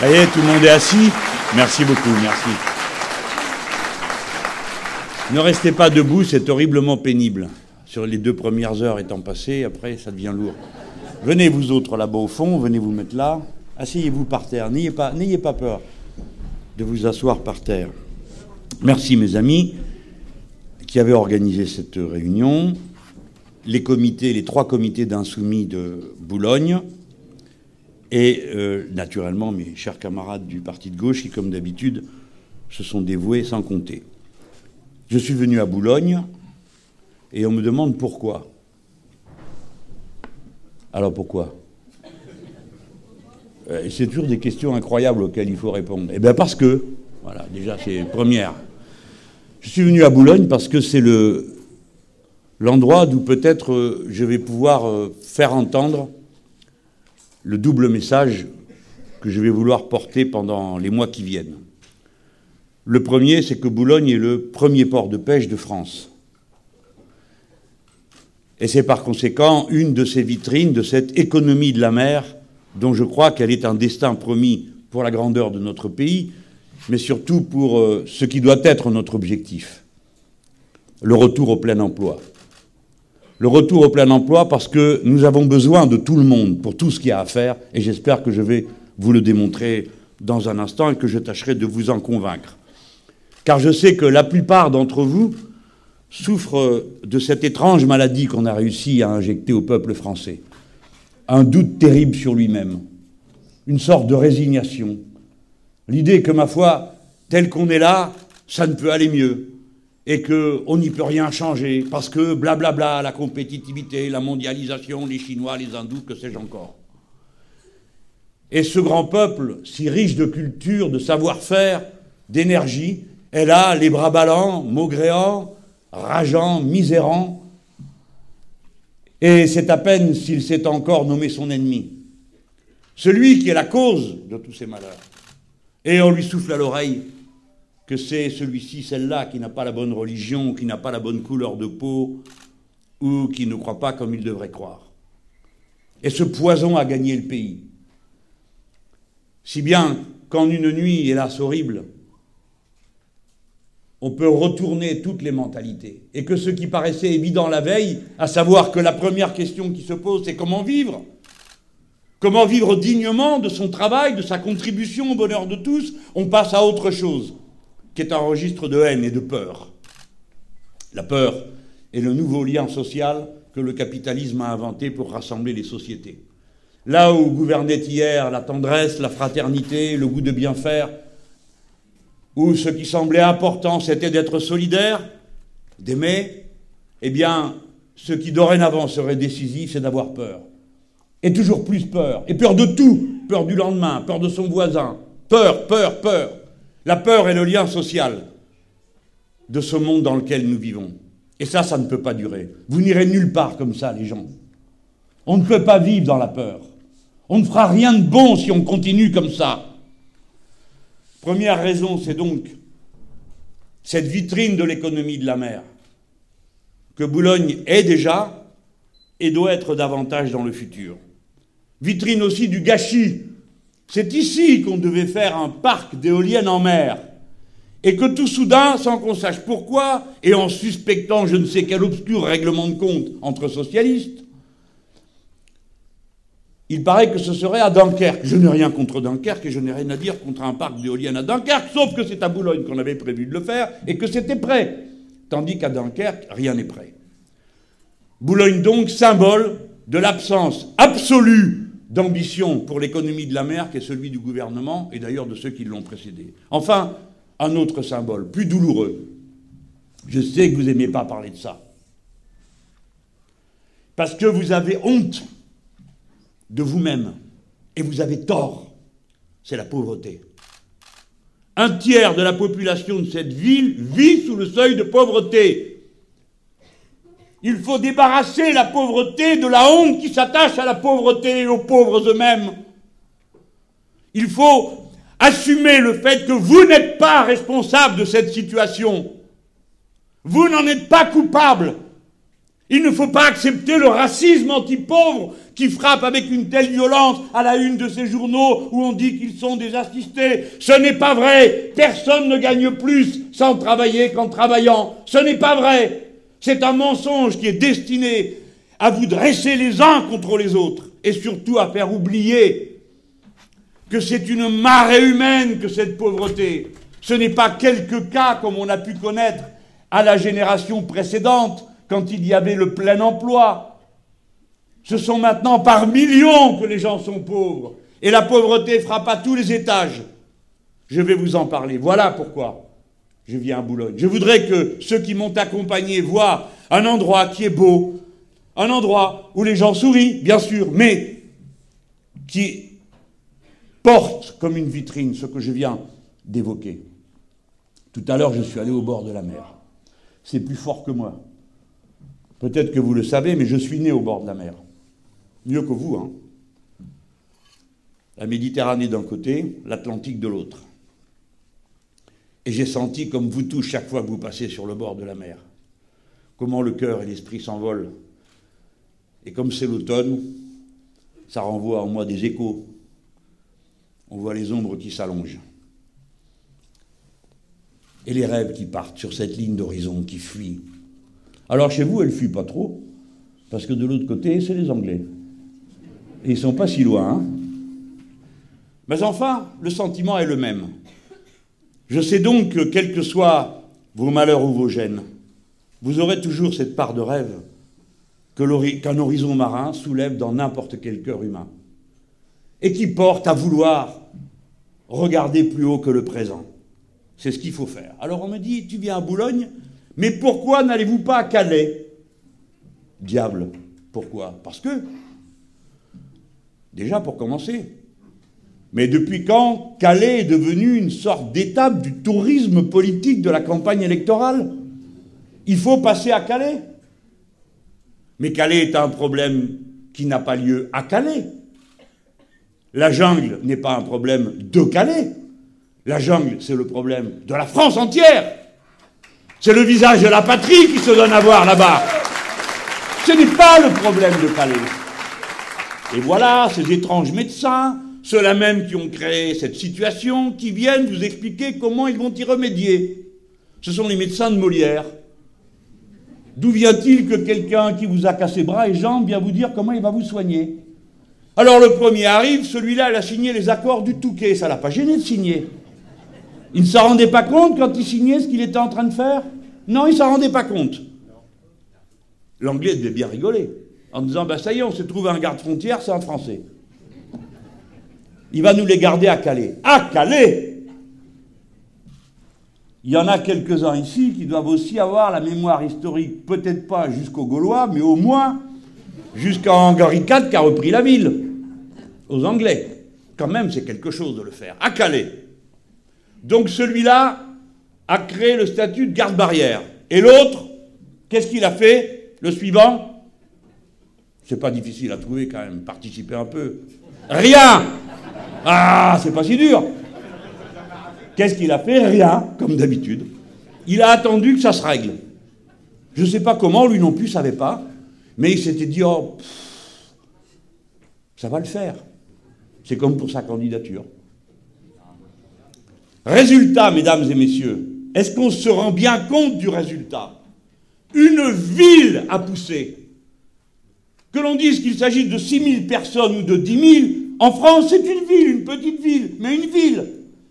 Ça tout le monde est assis. Merci beaucoup, merci. Ne restez pas debout, c'est horriblement pénible. Sur les deux premières heures étant passées, après, ça devient lourd. Venez, vous autres, là-bas au fond, venez vous mettre là. Asseyez-vous par terre, n'ayez pas, n'ayez pas peur de vous asseoir par terre. Merci, mes amis, qui avaient organisé cette réunion. Les comités, les trois comités d'insoumis de Boulogne, et euh, naturellement mes chers camarades du parti de gauche qui, comme d'habitude, se sont dévoués sans compter. Je suis venu à Boulogne et on me demande pourquoi. Alors pourquoi? Euh, C'est toujours des questions incroyables auxquelles il faut répondre. Eh bien parce que, voilà, déjà c'est première. Je suis venu à Boulogne parce que c'est le l'endroit d'où peut-être euh, je vais pouvoir faire entendre le double message que je vais vouloir porter pendant les mois qui viennent. Le premier, c'est que Boulogne est le premier port de pêche de France. Et c'est par conséquent une de ces vitrines de cette économie de la mer dont je crois qu'elle est un destin promis pour la grandeur de notre pays, mais surtout pour euh, ce qui doit être notre objectif, le retour au plein emploi le retour au plein emploi parce que nous avons besoin de tout le monde pour tout ce qu'il y a à faire et j'espère que je vais vous le démontrer dans un instant et que je tâcherai de vous en convaincre. Car je sais que la plupart d'entre vous souffrent de cette étrange maladie qu'on a réussi à injecter au peuple français. Un doute terrible sur lui-même, une sorte de résignation. L'idée que, ma foi, tel qu'on est là, ça ne peut aller mieux et qu'on n'y peut rien changer, parce que blablabla, la compétitivité, la mondialisation, les Chinois, les Hindous, que sais-je encore. Et ce grand peuple, si riche de culture, de savoir-faire, d'énergie, est là, les bras ballants, maugréants, rageants, misérants, et c'est à peine s'il sait encore nommer son ennemi. Celui qui est la cause de tous ces malheurs. Et on lui souffle à l'oreille que c'est celui-ci, celle-là, qui n'a pas la bonne religion, qui n'a pas la bonne couleur de peau, ou qui ne croit pas comme il devrait croire. Et ce poison a gagné le pays. Si bien qu'en une nuit, hélas horrible, on peut retourner toutes les mentalités. Et que ce qui paraissait évident la veille, à savoir que la première question qui se pose, c'est comment vivre? Comment vivre dignement de son travail, de sa contribution au bonheur de tous? On passe à autre chose qui est un registre de haine et de peur. La peur est le nouveau lien social que le capitalisme a inventé pour rassembler les sociétés. Là où gouvernait hier la tendresse, la fraternité, le goût de bien faire, où ce qui semblait important c'était d'être solidaire, d'aimer, eh bien, ce qui dorénavant serait décisif, c'est d'avoir peur. Et toujours plus peur. Et peur de tout. Peur du lendemain, peur de son voisin. Peur, peur, peur. La peur est le lien social de ce monde dans lequel nous vivons. Et ça, ça ne peut pas durer. Vous n'irez nulle part comme ça, les gens. On ne peut pas vivre dans la peur. On ne fera rien de bon si on continue comme ça. Première raison, c'est donc cette vitrine de l'économie de la mer, que Boulogne est déjà et doit être davantage dans le futur. Vitrine aussi du gâchis c'est ici qu'on devait faire un parc d'éoliennes en mer. Et que tout soudain, sans qu'on sache pourquoi, et en suspectant je ne sais quel obscur règlement de compte entre socialistes, il paraît que ce serait à Dunkerque. Je n'ai rien contre Dunkerque et je n'ai rien à dire contre un parc d'éoliennes à Dunkerque, sauf que c'est à Boulogne qu'on avait prévu de le faire et que c'était prêt. Tandis qu'à Dunkerque, rien n'est prêt. Boulogne donc, symbole de l'absence absolue d'ambition pour l'économie de la mer qui est celui du gouvernement et d'ailleurs de ceux qui l'ont précédé. Enfin, un autre symbole, plus douloureux. Je sais que vous n'aimez pas parler de ça. Parce que vous avez honte de vous-même. Et vous avez tort. C'est la pauvreté. Un tiers de la population de cette ville vit sous le seuil de pauvreté. Il faut débarrasser la pauvreté de la honte qui s'attache à la pauvreté et aux pauvres eux-mêmes. Il faut assumer le fait que vous n'êtes pas responsable de cette situation. Vous n'en êtes pas coupable. Il ne faut pas accepter le racisme anti-pauvre qui frappe avec une telle violence à la une de ces journaux où on dit qu'ils sont des assistés. Ce n'est pas vrai. Personne ne gagne plus sans travailler qu'en travaillant. Ce n'est pas vrai. C'est un mensonge qui est destiné à vous dresser les uns contre les autres et surtout à faire oublier que c'est une marée humaine que cette pauvreté. Ce n'est pas quelques cas comme on a pu connaître à la génération précédente quand il y avait le plein emploi. Ce sont maintenant par millions que les gens sont pauvres. Et la pauvreté frappe à tous les étages. Je vais vous en parler. Voilà pourquoi je viens à Boulogne. Je voudrais que ceux qui m'ont accompagné voient un endroit qui est beau, un endroit où les gens sourient, bien sûr, mais qui porte comme une vitrine ce que je viens d'évoquer. Tout à l'heure, je suis allé au bord de la mer. C'est plus fort que moi. Peut-être que vous le savez, mais je suis né au bord de la mer. Mieux que vous, hein. La Méditerranée d'un côté, l'Atlantique de l'autre. Et j'ai senti, comme vous tous, chaque fois que vous passez sur le bord de la mer, comment le cœur et l'esprit s'envolent. Et comme c'est l'automne, ça renvoie en moi des échos. On voit les ombres qui s'allongent. Et les rêves qui partent sur cette ligne d'horizon qui fuit alors chez vous, elle fuit pas trop, parce que de l'autre côté, c'est les Anglais. Et ils sont pas si loin. Hein. Mais enfin, le sentiment est le même. Je sais donc que, quels que soient vos malheurs ou vos gênes, vous aurez toujours cette part de rêve qu'un horizon marin soulève dans n'importe quel cœur humain, et qui porte à vouloir regarder plus haut que le présent. C'est ce qu'il faut faire. Alors on me dit, tu viens à Boulogne, mais pourquoi n'allez-vous pas à Calais? Diable. Pourquoi? Parce que, déjà pour commencer, mais depuis quand Calais est devenu une sorte d'étape du tourisme politique de la campagne électorale? Il faut passer à Calais. Mais Calais est un problème qui n'a pas lieu à Calais. La jungle n'est pas un problème de Calais. La jungle, c'est le problème de la France entière. C'est le visage de la patrie qui se donne à voir là-bas. Ce n'est pas le problème de Calais. Et voilà ces étranges médecins, ceux-là même qui ont créé cette situation, qui viennent vous expliquer comment ils vont y remédier. Ce sont les médecins de Molière. D'où vient-il que quelqu'un qui vous a cassé bras et jambes vient vous dire comment il va vous soigner? Alors le premier arrive, celui-là, il a signé les accords du Touquet. Ça l'a pas gêné de signer. Il ne s'en rendait pas compte quand il signait ce qu'il était en train de faire? Non, il ne s'en rendait pas compte. L'anglais devait bien rigoler, en disant bah, ça y est, on s'est trouvé un garde-frontière, c'est un Français. Il va nous les garder à Calais. À Calais Il y en a quelques-uns ici qui doivent aussi avoir la mémoire historique, peut-être pas jusqu'aux Gaulois, mais au moins jusqu'à Henri IV qui a repris la ville, aux Anglais. Quand même, c'est quelque chose de le faire. À Calais. Donc celui-là a créé le statut de garde-barrière. Et l'autre, qu'est-ce qu'il a fait Le suivant? C'est pas difficile à trouver quand même, participer un peu. Rien Ah, c'est pas si dur Qu'est-ce qu'il a fait Rien, comme d'habitude. Il a attendu que ça se règle. Je ne sais pas comment, lui non plus savait pas, mais il s'était dit, oh, ça va le faire. C'est comme pour sa candidature. Résultat, mesdames et messieurs, est-ce qu'on se rend bien compte du résultat? Une ville a poussé. Que l'on dise qu'il s'agit de 6 000 personnes ou de 10 000, en France, c'est une ville, une petite ville, mais une ville.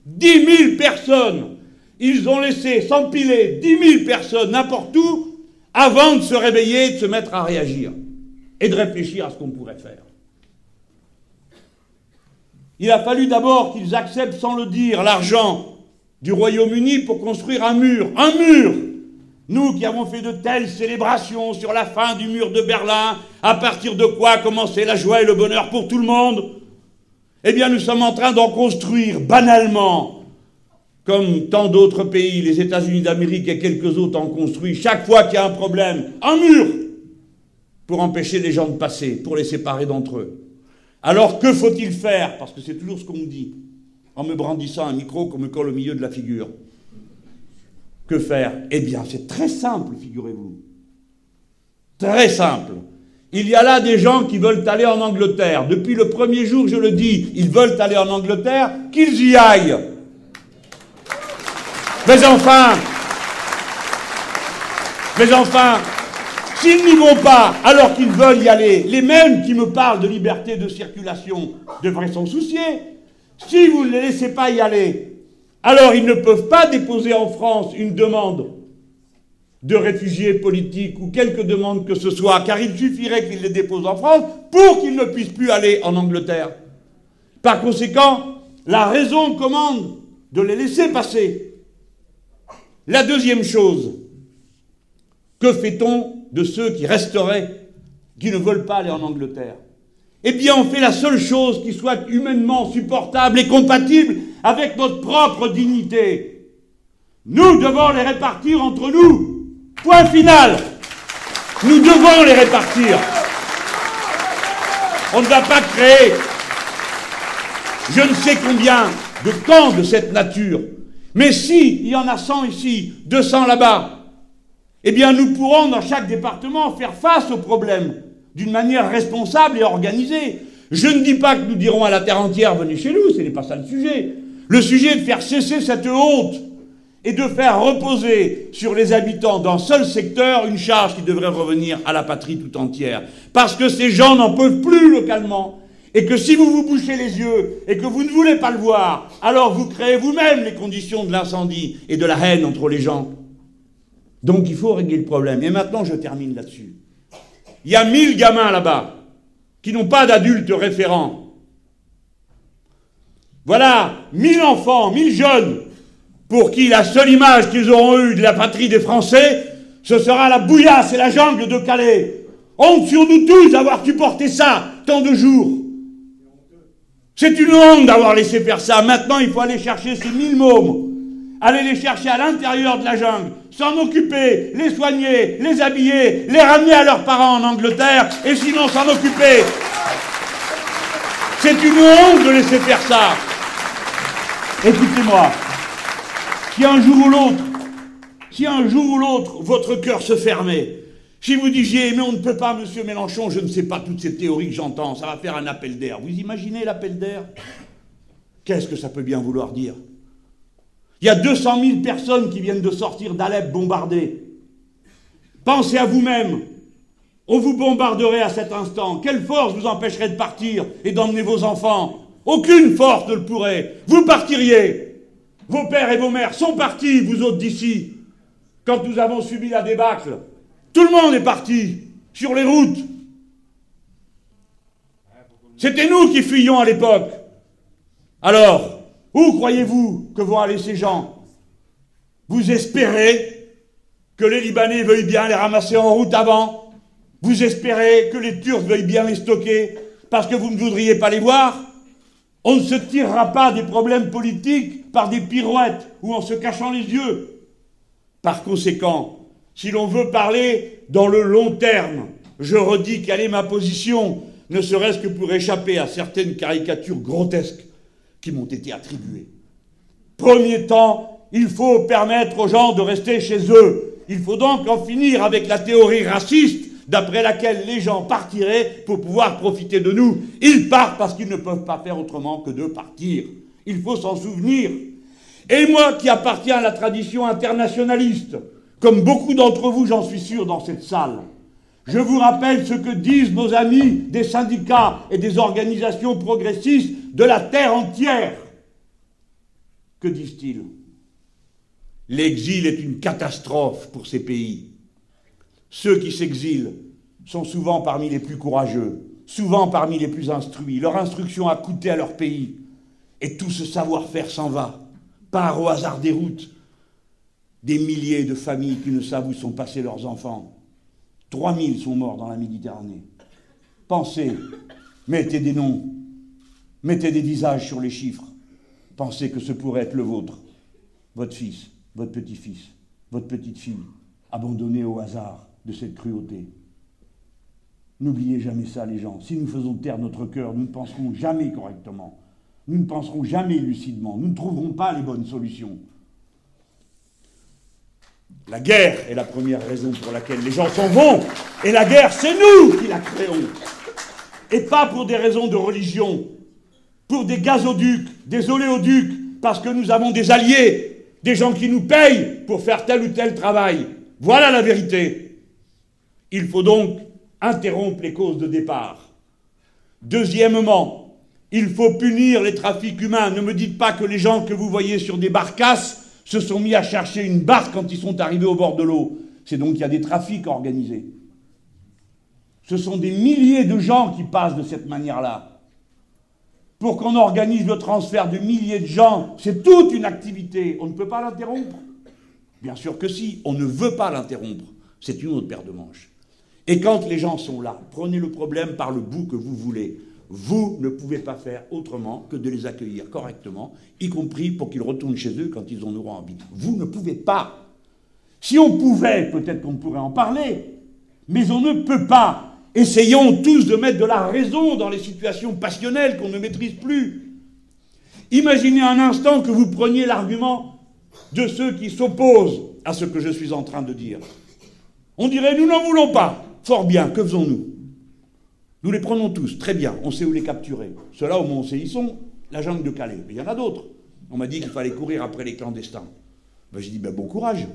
10 000 personnes. Ils ont laissé s'empiler 10 000 personnes n'importe où avant de se réveiller, de se mettre à réagir et de réfléchir à ce qu'on pourrait faire. Il a fallu d'abord qu'ils acceptent sans le dire l'argent du Royaume-Uni pour construire un mur. Un mur Nous qui avons fait de telles célébrations sur la fin du mur de Berlin, à partir de quoi commençait la joie et le bonheur pour tout le monde, eh bien nous sommes en train d'en construire banalement, comme tant d'autres pays, les États-Unis d'Amérique et quelques autres en construisent, chaque fois qu'il y a un problème, un mur pour empêcher les gens de passer, pour les séparer d'entre eux. Alors que faut-il faire? Parce que c'est toujours ce qu'on nous dit, en me brandissant un micro qu'on me colle au milieu de la figure. Que faire? Eh bien, c'est très simple, figurez-vous. Très simple. Il y a là des gens qui veulent aller en Angleterre. Depuis le premier jour, je le dis, ils veulent aller en Angleterre, qu'ils y aillent. Mais enfin, s'ils n'y vont pas alors qu'ils veulent y aller, les mêmes qui me parlent de liberté de circulation devraient s'en soucier. Si vous ne les laissez pas y aller, alors ils ne peuvent pas déposer en France une demande de réfugiés politiques ou quelque demande que ce soit, car il suffirait qu'ils les déposent en France pour qu'ils ne puissent plus aller en Angleterre. Par conséquent, la raison commande de les laisser passer. La deuxième chose, que fait-on de ceux qui resteraient, qui ne veulent pas aller en Angleterre? Eh bien, on fait la seule chose qui soit humainement supportable et compatible avec notre propre dignité. Nous devons les répartir entre nous. Point final. Nous devons les répartir. On ne va pas créer je ne sais combien de camps de cette nature. Mais si il y en a 100 ici, 200 là-bas, eh bien nous pourrons dans chaque département faire face au problème d'une manière responsable et organisée. Je ne dis pas que nous dirons à la terre entière venez chez nous, ce n'est pas ça le sujet. Le sujet est de faire cesser cette honte et de faire reposer sur les habitants d'un seul secteur une charge qui devrait revenir à la patrie tout entière. Parce que ces gens n'en peuvent plus localement. Et que si vous vous bouchez les yeux et que vous ne voulez pas le voir, alors vous créez vous-même les conditions de l'incendie et de la haine entre les gens. Donc il faut régler le problème. Et maintenant, je termine là-dessus. Il y a mille gamins là-bas qui n'ont pas d'adultes référents. Voilà, mille enfants, mille jeunes pour qui la seule image qu'ils auront eue de la patrie des Français, ce sera la bouillasse et la jungle de Calais. Honte sur nous tous d'avoir supporté ça tant de jours. C'est une honte d'avoir laissé faire ça. Maintenant, il faut aller chercher ces mille mômes, aller les chercher à l'intérieur de la jungle, s'en occuper, les soigner, les habiller, les ramener à leurs parents en Angleterre, et sinon s'en occuper. C'est une honte de laisser faire ça. Écoutez-moi. Si un jour ou l'autre, si un jour ou l'autre, votre cœur se fermait, si vous disiez, mais on ne peut pas, monsieur Mélenchon, je ne sais pas toutes ces théories que j'entends, ça va faire un appel d'air. Vous imaginez l'appel d'air? Qu'est-ce que ça peut bien vouloir dire? Il y a 200 000 personnes qui viennent de sortir d'Alep bombardées. Pensez à vous-même. On vous bombarderait à cet instant. Quelle force vous empêcherait de partir et d'emmener vos enfants? Aucune force ne le pourrait. Vous partiriez. Vos pères et vos mères sont partis, vous autres d'ici, quand nous avons subi la débâcle. Tout le monde est parti sur les routes. C'était nous qui fuyions à l'époque. Alors, où croyez-vous que vont aller ces gens? Vous espérez que les Libanais veuillent bien les ramasser en route avant? Vous espérez que les Turcs veuillent bien les stocker parce que vous ne voudriez pas les voir? On ne se tirera pas des problèmes politiques par des pirouettes ou en se cachant les yeux. Par conséquent, si l'on veut parler dans le long terme, je redis quelle est ma position, ne serait-ce que pour échapper à certaines caricatures grotesques qui m'ont été attribuées. Premier temps, il faut permettre aux gens de rester chez eux. Il faut donc en finir avec la théorie raciste d'après laquelle les gens partiraient pour pouvoir profiter de nous. Ils partent parce qu'ils ne peuvent pas faire autrement que de partir. Il faut s'en souvenir. Et moi qui appartiens à la tradition internationaliste, comme beaucoup d'entre vous, j'en suis sûr, dans cette salle, je vous rappelle ce que disent nos amis des syndicats et des organisations progressistes de la terre entière. Que disent-ils? L'exil est une catastrophe pour ces pays. Ceux qui s'exilent sont souvent parmi les plus courageux, souvent parmi les plus instruits. Leur instruction a coûté à leur pays. Et tout ce savoir-faire s'en va, part au hasard des routes. Des milliers de familles qui ne savent où sont passés leurs enfants. 3000 sont morts dans la Méditerranée. Pensez, mettez des noms, mettez des visages sur les chiffres. Pensez que ce pourrait être le vôtre, votre fils, votre petit-fils, votre petite-fille, abandonné au hasard de cette cruauté. N'oubliez jamais ça, les gens. Si nous faisons taire notre cœur, nous ne penserons jamais correctement. Nous ne penserons jamais lucidement. Nous ne trouverons pas les bonnes solutions. La guerre est la première raison pour laquelle les gens s'en vont. Et la guerre, c'est nous qui la créons. Et pas pour des raisons de religion, pour des gazoducs, des oléoducs, parce que nous avons des alliés, des gens qui nous payent pour faire tel ou tel travail. Voilà la vérité. Il faut donc interrompre les causes de départ. Deuxièmement, il faut punir les trafics humains. Ne me dites pas que les gens que vous voyez sur des barcasses se sont mis à chercher une barque quand ils sont arrivés au bord de l'eau. C'est donc qu'il y a des trafics organisés. Ce sont des milliers de gens qui passent de cette manière-là. Pour qu'on organise le transfert de milliers de gens, c'est toute une activité. On ne peut pas l'interrompre. Bien sûr que si, on ne veut pas l'interrompre. C'est une autre paire de manches. Et quand les gens sont là, prenez le problème par le bout que vous voulez. Vous ne pouvez pas faire autrement que de les accueillir correctement, y compris pour qu'ils retournent chez eux quand ils en auront envie. Vous ne pouvez pas. Si on pouvait, peut-être qu'on pourrait en parler, mais on ne peut pas. Essayons tous de mettre de la raison dans les situations passionnelles qu'on ne maîtrise plus. Imaginez un instant que vous preniez l'argument de ceux qui s'opposent à ce que je suis en train de dire. On dirait nous n'en voulons pas. Fort bien, que faisons-nous? Nous les prenons tous, très bien, on sait où les capturer. Ceux-là, au moins, on sait ils sont, la jungle de Calais. Mais il y en a d'autres. On m'a dit qu'il fallait courir après les clandestins. Ben, J'ai dit, ben, bon courage.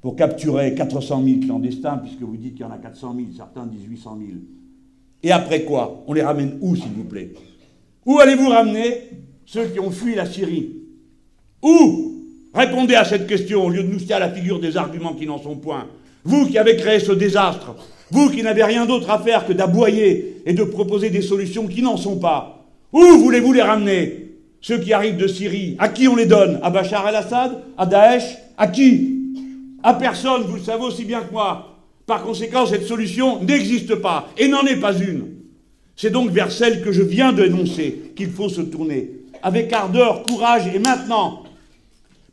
Pour capturer 400 000 clandestins, puisque vous dites qu'il y en a 400 000, certains disent 800 000. Et après quoi On les ramène où, s'il vous plaît? Où allez-vous ramener ceux qui ont fui la Syrie? Où? Répondez à cette question au lieu de nous tirer la figure des arguments qui n'en sont point. Vous qui avez créé ce désastre, vous qui n'avez rien d'autre à faire que d'aboyer et de proposer des solutions qui n'en sont pas, où voulez-vous les ramener? Ceux qui arrivent de Syrie, à qui on les donne? À Bachar el-Assad? À Daesh? À qui? À personne, vous le savez aussi bien que moi. Par conséquent, cette solution n'existe pas et n'en est pas une. C'est donc vers celle que je viens d'énoncer qu'il faut se tourner, avec ardeur, courage et maintenant.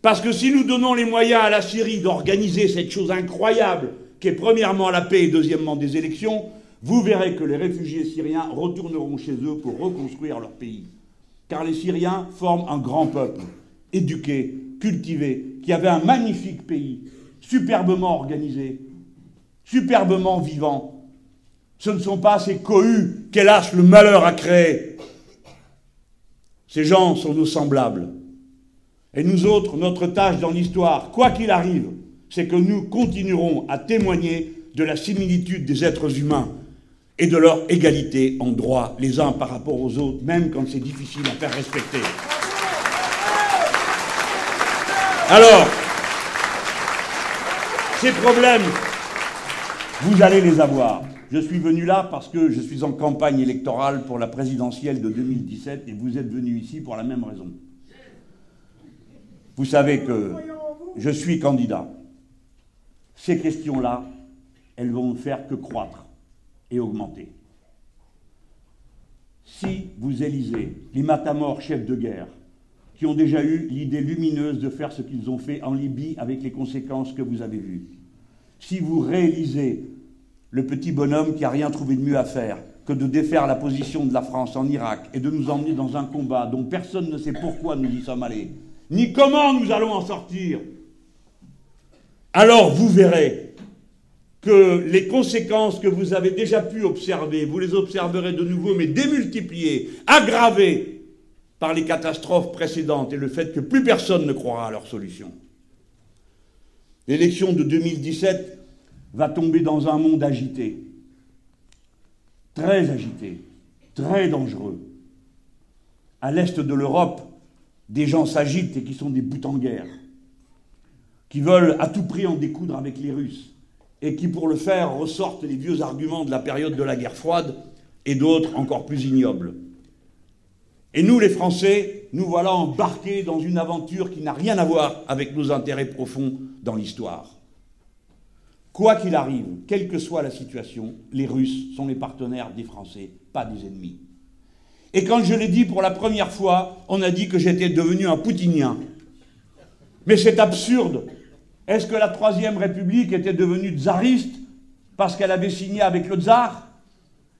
Parce que si nous donnons les moyens à la Syrie d'organiser cette chose incroyable qui est premièrement la paix et deuxièmement des élections, vous verrez que les réfugiés syriens retourneront chez eux pour reconstruire leur pays. Car les Syriens forment un grand peuple, éduqué, cultivé, qui avait un magnifique pays, superbement organisé, superbement vivant. Ce ne sont pas ces cohus qu'hélas le malheur a créés. Ces gens sont nos semblables. Et nous autres, notre tâche dans l'histoire, quoi qu'il arrive, c'est que nous continuerons à témoigner de la similitude des êtres humains et de leur égalité en droit les uns par rapport aux autres, même quand c'est difficile à faire respecter. Alors, ces problèmes, vous allez les avoir. Je suis venu là parce que je suis en campagne électorale pour la présidentielle de 2017 et vous êtes venu ici pour la même raison. Vous savez que je suis candidat ces questions-là, elles vont ne faire que croître et augmenter. Si vous élisez les matamors chefs de guerre, qui ont déjà eu l'idée lumineuse de faire ce qu'ils ont fait en Libye avec les conséquences que vous avez vues, si vous réalisez le petit bonhomme qui n'a rien trouvé de mieux à faire que de défaire la position de la France en Irak et de nous emmener dans un combat dont personne ne sait pourquoi nous y sommes allés, ni comment nous allons en sortir, alors vous verrez que les conséquences que vous avez déjà pu observer, vous les observerez de nouveau, mais démultipliées, aggravées par les catastrophes précédentes et le fait que plus personne ne croira à leur solution. L'élection de 2017 va tomber dans un monde agité, très agité, très dangereux. À l'est de l'Europe, des gens s'agitent et qui sont des buts en guerre qui veulent à tout prix en découdre avec les Russes, et qui pour le faire ressortent les vieux arguments de la période de la guerre froide, et d'autres encore plus ignobles. Et nous, les Français, nous voilà embarqués dans une aventure qui n'a rien à voir avec nos intérêts profonds dans l'histoire. Quoi qu'il arrive, quelle que soit la situation, les Russes sont les partenaires des Français, pas des ennemis. Et quand je l'ai dit pour la première fois, on a dit que j'étais devenu un poutinien. Mais c'est absurde. Est-ce que la Troisième République était devenue tsariste parce qu'elle avait signé avec le tsar?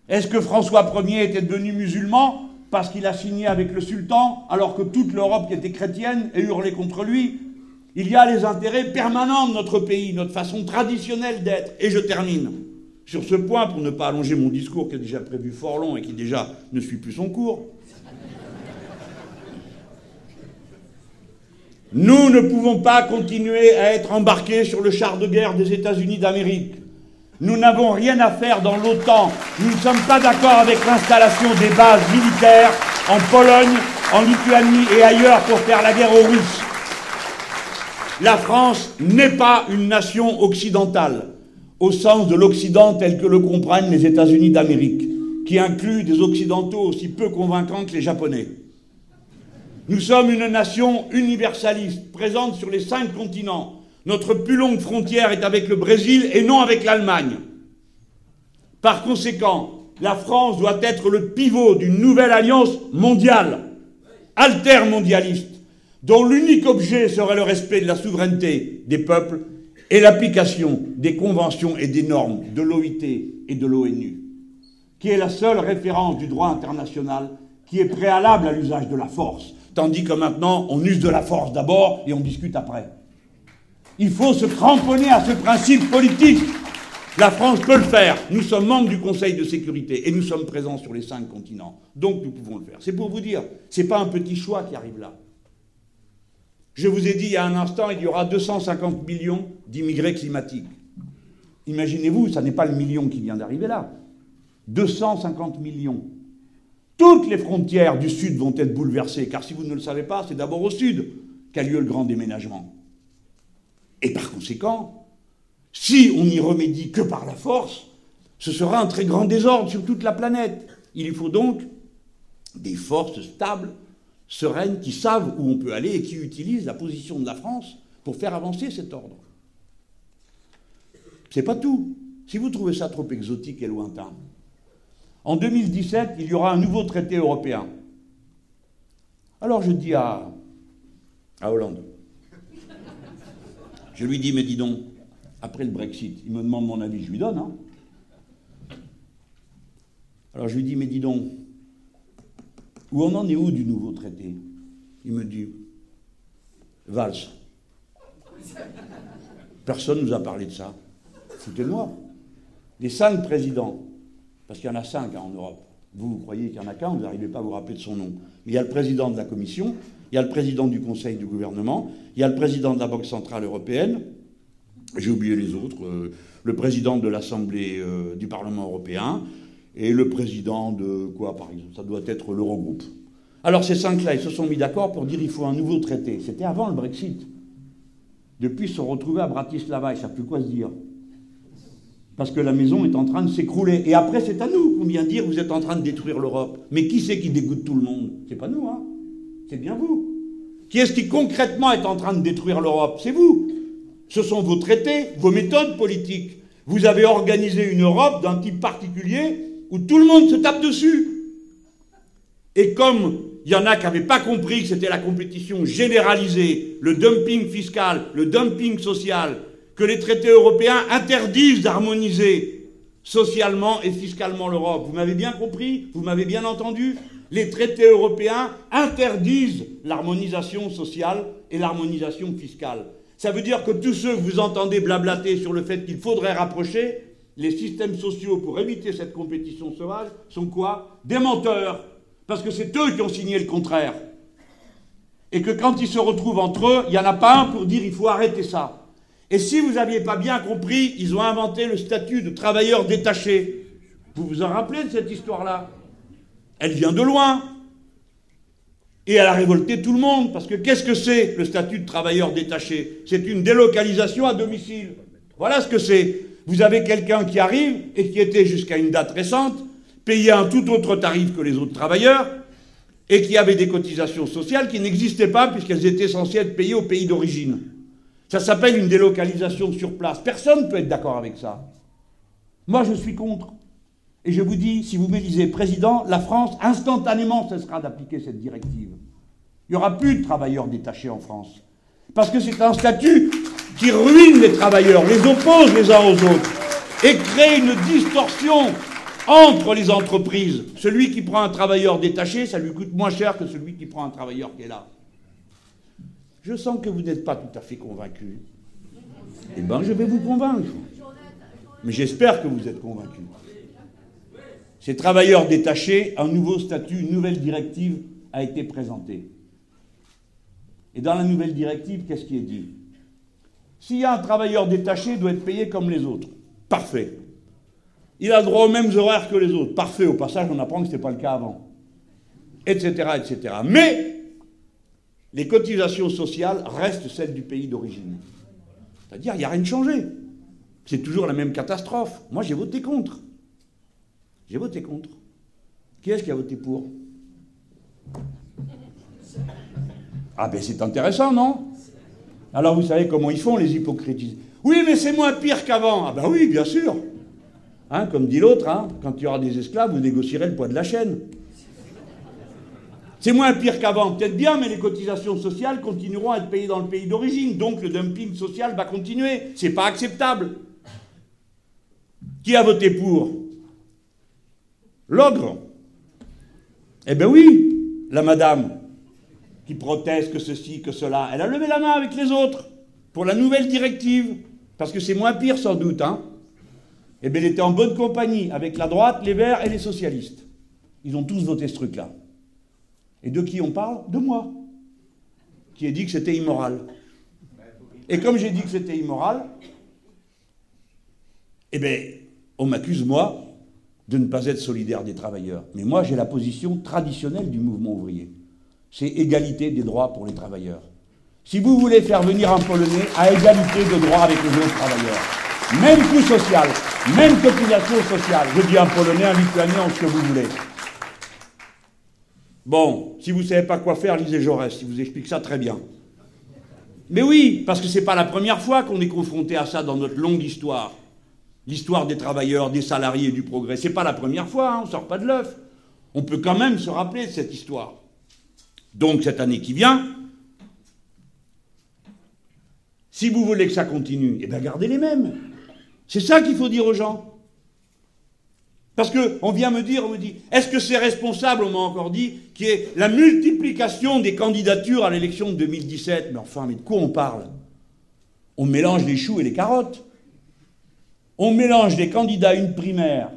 Est-ce que François Ier était devenu musulman parce qu'il a signé avec le sultan alors que toute l'Europe était chrétienne et hurlait contre lui? Il y a les intérêts permanents de notre pays, notre façon traditionnelle d'être. Et je termine. Sur ce point, pour ne pas allonger mon discours qui est déjà prévu fort long et qui déjà ne suit plus son cours, nous ne pouvons pas continuer à être embarqués sur le char de guerre des États-Unis d'Amérique. Nous n'avons rien à faire dans l'OTAN. Nous ne sommes pas d'accord avec l'installation des bases militaires en Pologne, en Lituanie et ailleurs pour faire la guerre aux Russes. La France n'est pas une nation occidentale au sens de l'Occident tel que le comprennent les États-Unis d'Amérique, qui inclut des Occidentaux aussi peu convaincants que les Japonais. Nous sommes une nation universaliste, présente sur les cinq continents. Notre plus longue frontière est avec le Brésil et non avec l'Allemagne. Par conséquent, la France doit être le pivot d'une nouvelle alliance mondiale, altermondialiste, dont l'unique objet serait le respect de la souveraineté des peuples et l'application des conventions et des normes de l'OIT et de l'ONU, qui est la seule référence du droit international qui est préalable à l'usage de la force, tandis que maintenant on use de la force d'abord et on discute après. Il faut se cramponner à ce principe politique. La France peut le faire. Nous sommes membres du Conseil de sécurité et nous sommes présents sur les cinq continents. Donc nous pouvons le faire. C'est pour vous dire, ce n'est pas un petit choix qui arrive là. Je vous ai dit il y a un instant, il y aura 250 millions d'immigrés climatiques. Imaginez-vous, ça n'est pas le million qui vient d'arriver là. 250 millions. Toutes les frontières du Sud vont être bouleversées, car si vous ne le savez pas, c'est d'abord au Sud qu'a lieu le grand déménagement. Et par conséquent, si on n'y remédie que par la force, ce sera un très grand désordre sur toute la planète. Il faut donc des forces stables sereines qui savent où on peut aller et qui utilisent la position de la France pour faire avancer cet ordre. C'est pas tout. Si vous trouvez ça trop exotique et lointain, en 2017, il y aura un nouveau traité européen. Alors je dis à, Hollande, je lui dis, mais dis donc, après le Brexit, il me demande mon avis, je lui donne. Hein. Alors je lui dis, mais dis donc, où on en est où du nouveau traité? Il me dit Valls. Personne ne nous a parlé de ça. Foutez-le-moi. Les cinq présidents, parce qu'il y en a cinq hein, en Europe, vous, vous croyez qu'il n'y en a qu'un, vous n'arrivez pas à vous rappeler de son nom. Il y a le président de la Commission, il y a le président du Conseil du gouvernement, il y a le président de la Banque Centrale Européenne, j'ai oublié les autres, euh, le président de l'Assemblée euh, du Parlement européen, et le président de quoi, par exemple? Ça doit être l'Eurogroupe. Alors ces cinq-là, ils se sont mis d'accord pour dire qu'il faut un nouveau traité. C'était avant le Brexit. Depuis, ils se sont retrouvés à Bratislava, ils ne savent plus quoi se dire. Parce que la maison est en train de s'écrouler. Et après, c'est à nous qu'on vient dire vous êtes en train de détruire l'Europe. Mais qui c'est qui dégoûte tout le monde? C'est pas nous, hein C'est bien vous. Qui est-ce qui concrètement est en train de détruire l'Europe? C'est vous. Ce sont vos traités, vos méthodes politiques. Vous avez organisé une Europe d'un type particulier où tout le monde se tape dessus. Et comme il y en a qui n'avaient pas compris que c'était la compétition généralisée, le dumping fiscal, le dumping social, que les traités européens interdisent d'harmoniser socialement et fiscalement l'Europe. Vous m'avez bien compris Vous m'avez bien entendu Les traités européens interdisent l'harmonisation sociale et l'harmonisation fiscale. Ça veut dire que tous ceux que vous entendez blablater sur le fait qu'il faudrait rapprocher, les systèmes sociaux pour éviter cette compétition sauvage sont quoi? Des menteurs. Parce que c'est eux qui ont signé le contraire. Et que quand ils se retrouvent entre eux, il n'y en a pas un pour dire il faut arrêter ça. Et si vous n'aviez pas bien compris, ils ont inventé le statut de travailleur détaché. Vous vous en rappelez de cette histoire-là? Elle vient de loin. Et elle a révolté tout le monde. Parce que qu'est-ce que c'est le statut de travailleur détaché? C'est une délocalisation à domicile. Voilà ce que c'est. Vous avez quelqu'un qui arrive et qui était jusqu'à une date récente payé un tout autre tarif que les autres travailleurs et qui avait des cotisations sociales qui n'existaient pas puisqu'elles étaient censées être payées au pays d'origine. Ça s'appelle une délocalisation sur place. Personne ne peut être d'accord avec ça. Moi, je suis contre. Et je vous dis, si vous m'élisez président, la France, instantanément, cessera d'appliquer cette directive. Il n'y aura plus de travailleurs détachés en France. Parce que c'est un statut qui ruine les travailleurs, les oppose les uns aux autres, et crée une distorsion entre les entreprises. Celui qui prend un travailleur détaché, ça lui coûte moins cher que celui qui prend un travailleur qui est là. Je sens que vous n'êtes pas tout à fait convaincu. Eh bien, je vais vous convaincre. Mais j'espère que vous êtes convaincu. Ces travailleurs détachés, un nouveau statut, une nouvelle directive a été présentée. Et dans la nouvelle directive, qu'est-ce qui est dit? S'il y a un travailleur détaché, il doit être payé comme les autres. Parfait. Il a droit aux mêmes horaires que les autres. Parfait. Au passage, on apprend que ce n'était pas le cas avant. Etc., etc. Mais les cotisations sociales restent celles du pays d'origine. C'est-à-dire, il n'y a rien de changé. C'est toujours la même catastrophe. Moi, j'ai voté contre. J'ai voté contre. Qui est-ce qui a voté pour? Ah ben c'est intéressant, non? Alors vous savez comment ils font, les hypocrites? Oui, mais c'est moins pire qu'avant. Ah ben oui, bien sûr. Hein, comme dit l'autre, hein, quand il y aura des esclaves, vous négocierez le poids de la chaîne. C'est moins pire qu'avant, peut-être bien, mais les cotisations sociales continueront à être payées dans le pays d'origine. Donc le dumping social va continuer. C'est pas acceptable. Qui a voté pour? L'ogre. Eh bien oui, la madame qui proteste que ceci, que cela, elle a levé la main avec les autres pour la nouvelle directive. Parce que c'est moins pire sans doute. Hein eh bien elle était en bonne compagnie avec la droite, les verts et les socialistes. Ils ont tous voté ce truc-là. Et de qui on parle? De moi, qui ai dit que c'était immoral. Et comme j'ai dit que c'était immoral, eh bien, on m'accuse, moi, de ne pas être solidaire des travailleurs. Mais moi, j'ai la position traditionnelle du mouvement ouvrier. C'est égalité des droits pour les travailleurs. Si vous voulez faire venir un Polonais à égalité de droits avec les autres travailleurs, même coût social, même cotisation sociale, je dis un Polonais, un Lituanien, ce que vous voulez. Bon, si vous ne savez pas quoi faire, lisez Jaurès, il vous explique ça très bien. Mais oui, parce que ce n'est pas la première fois qu'on est confronté à ça dans notre longue histoire l'histoire des travailleurs, des salariés du progrès. C'est pas la première fois, hein, on ne sort pas de l'œuf. On peut quand même se rappeler de cette histoire. Donc cette année qui vient, si vous voulez que ça continue, eh bien gardez les mêmes. C'est ça qu'il faut dire aux gens. Parce qu'on vient me dire, on me dit, est-ce que c'est responsable, on m'a encore dit, qui est la multiplication des candidatures à l'élection de 2017 Mais enfin, mais de quoi on parle? On mélange les choux et les carottes. On mélange les candidats à une primaire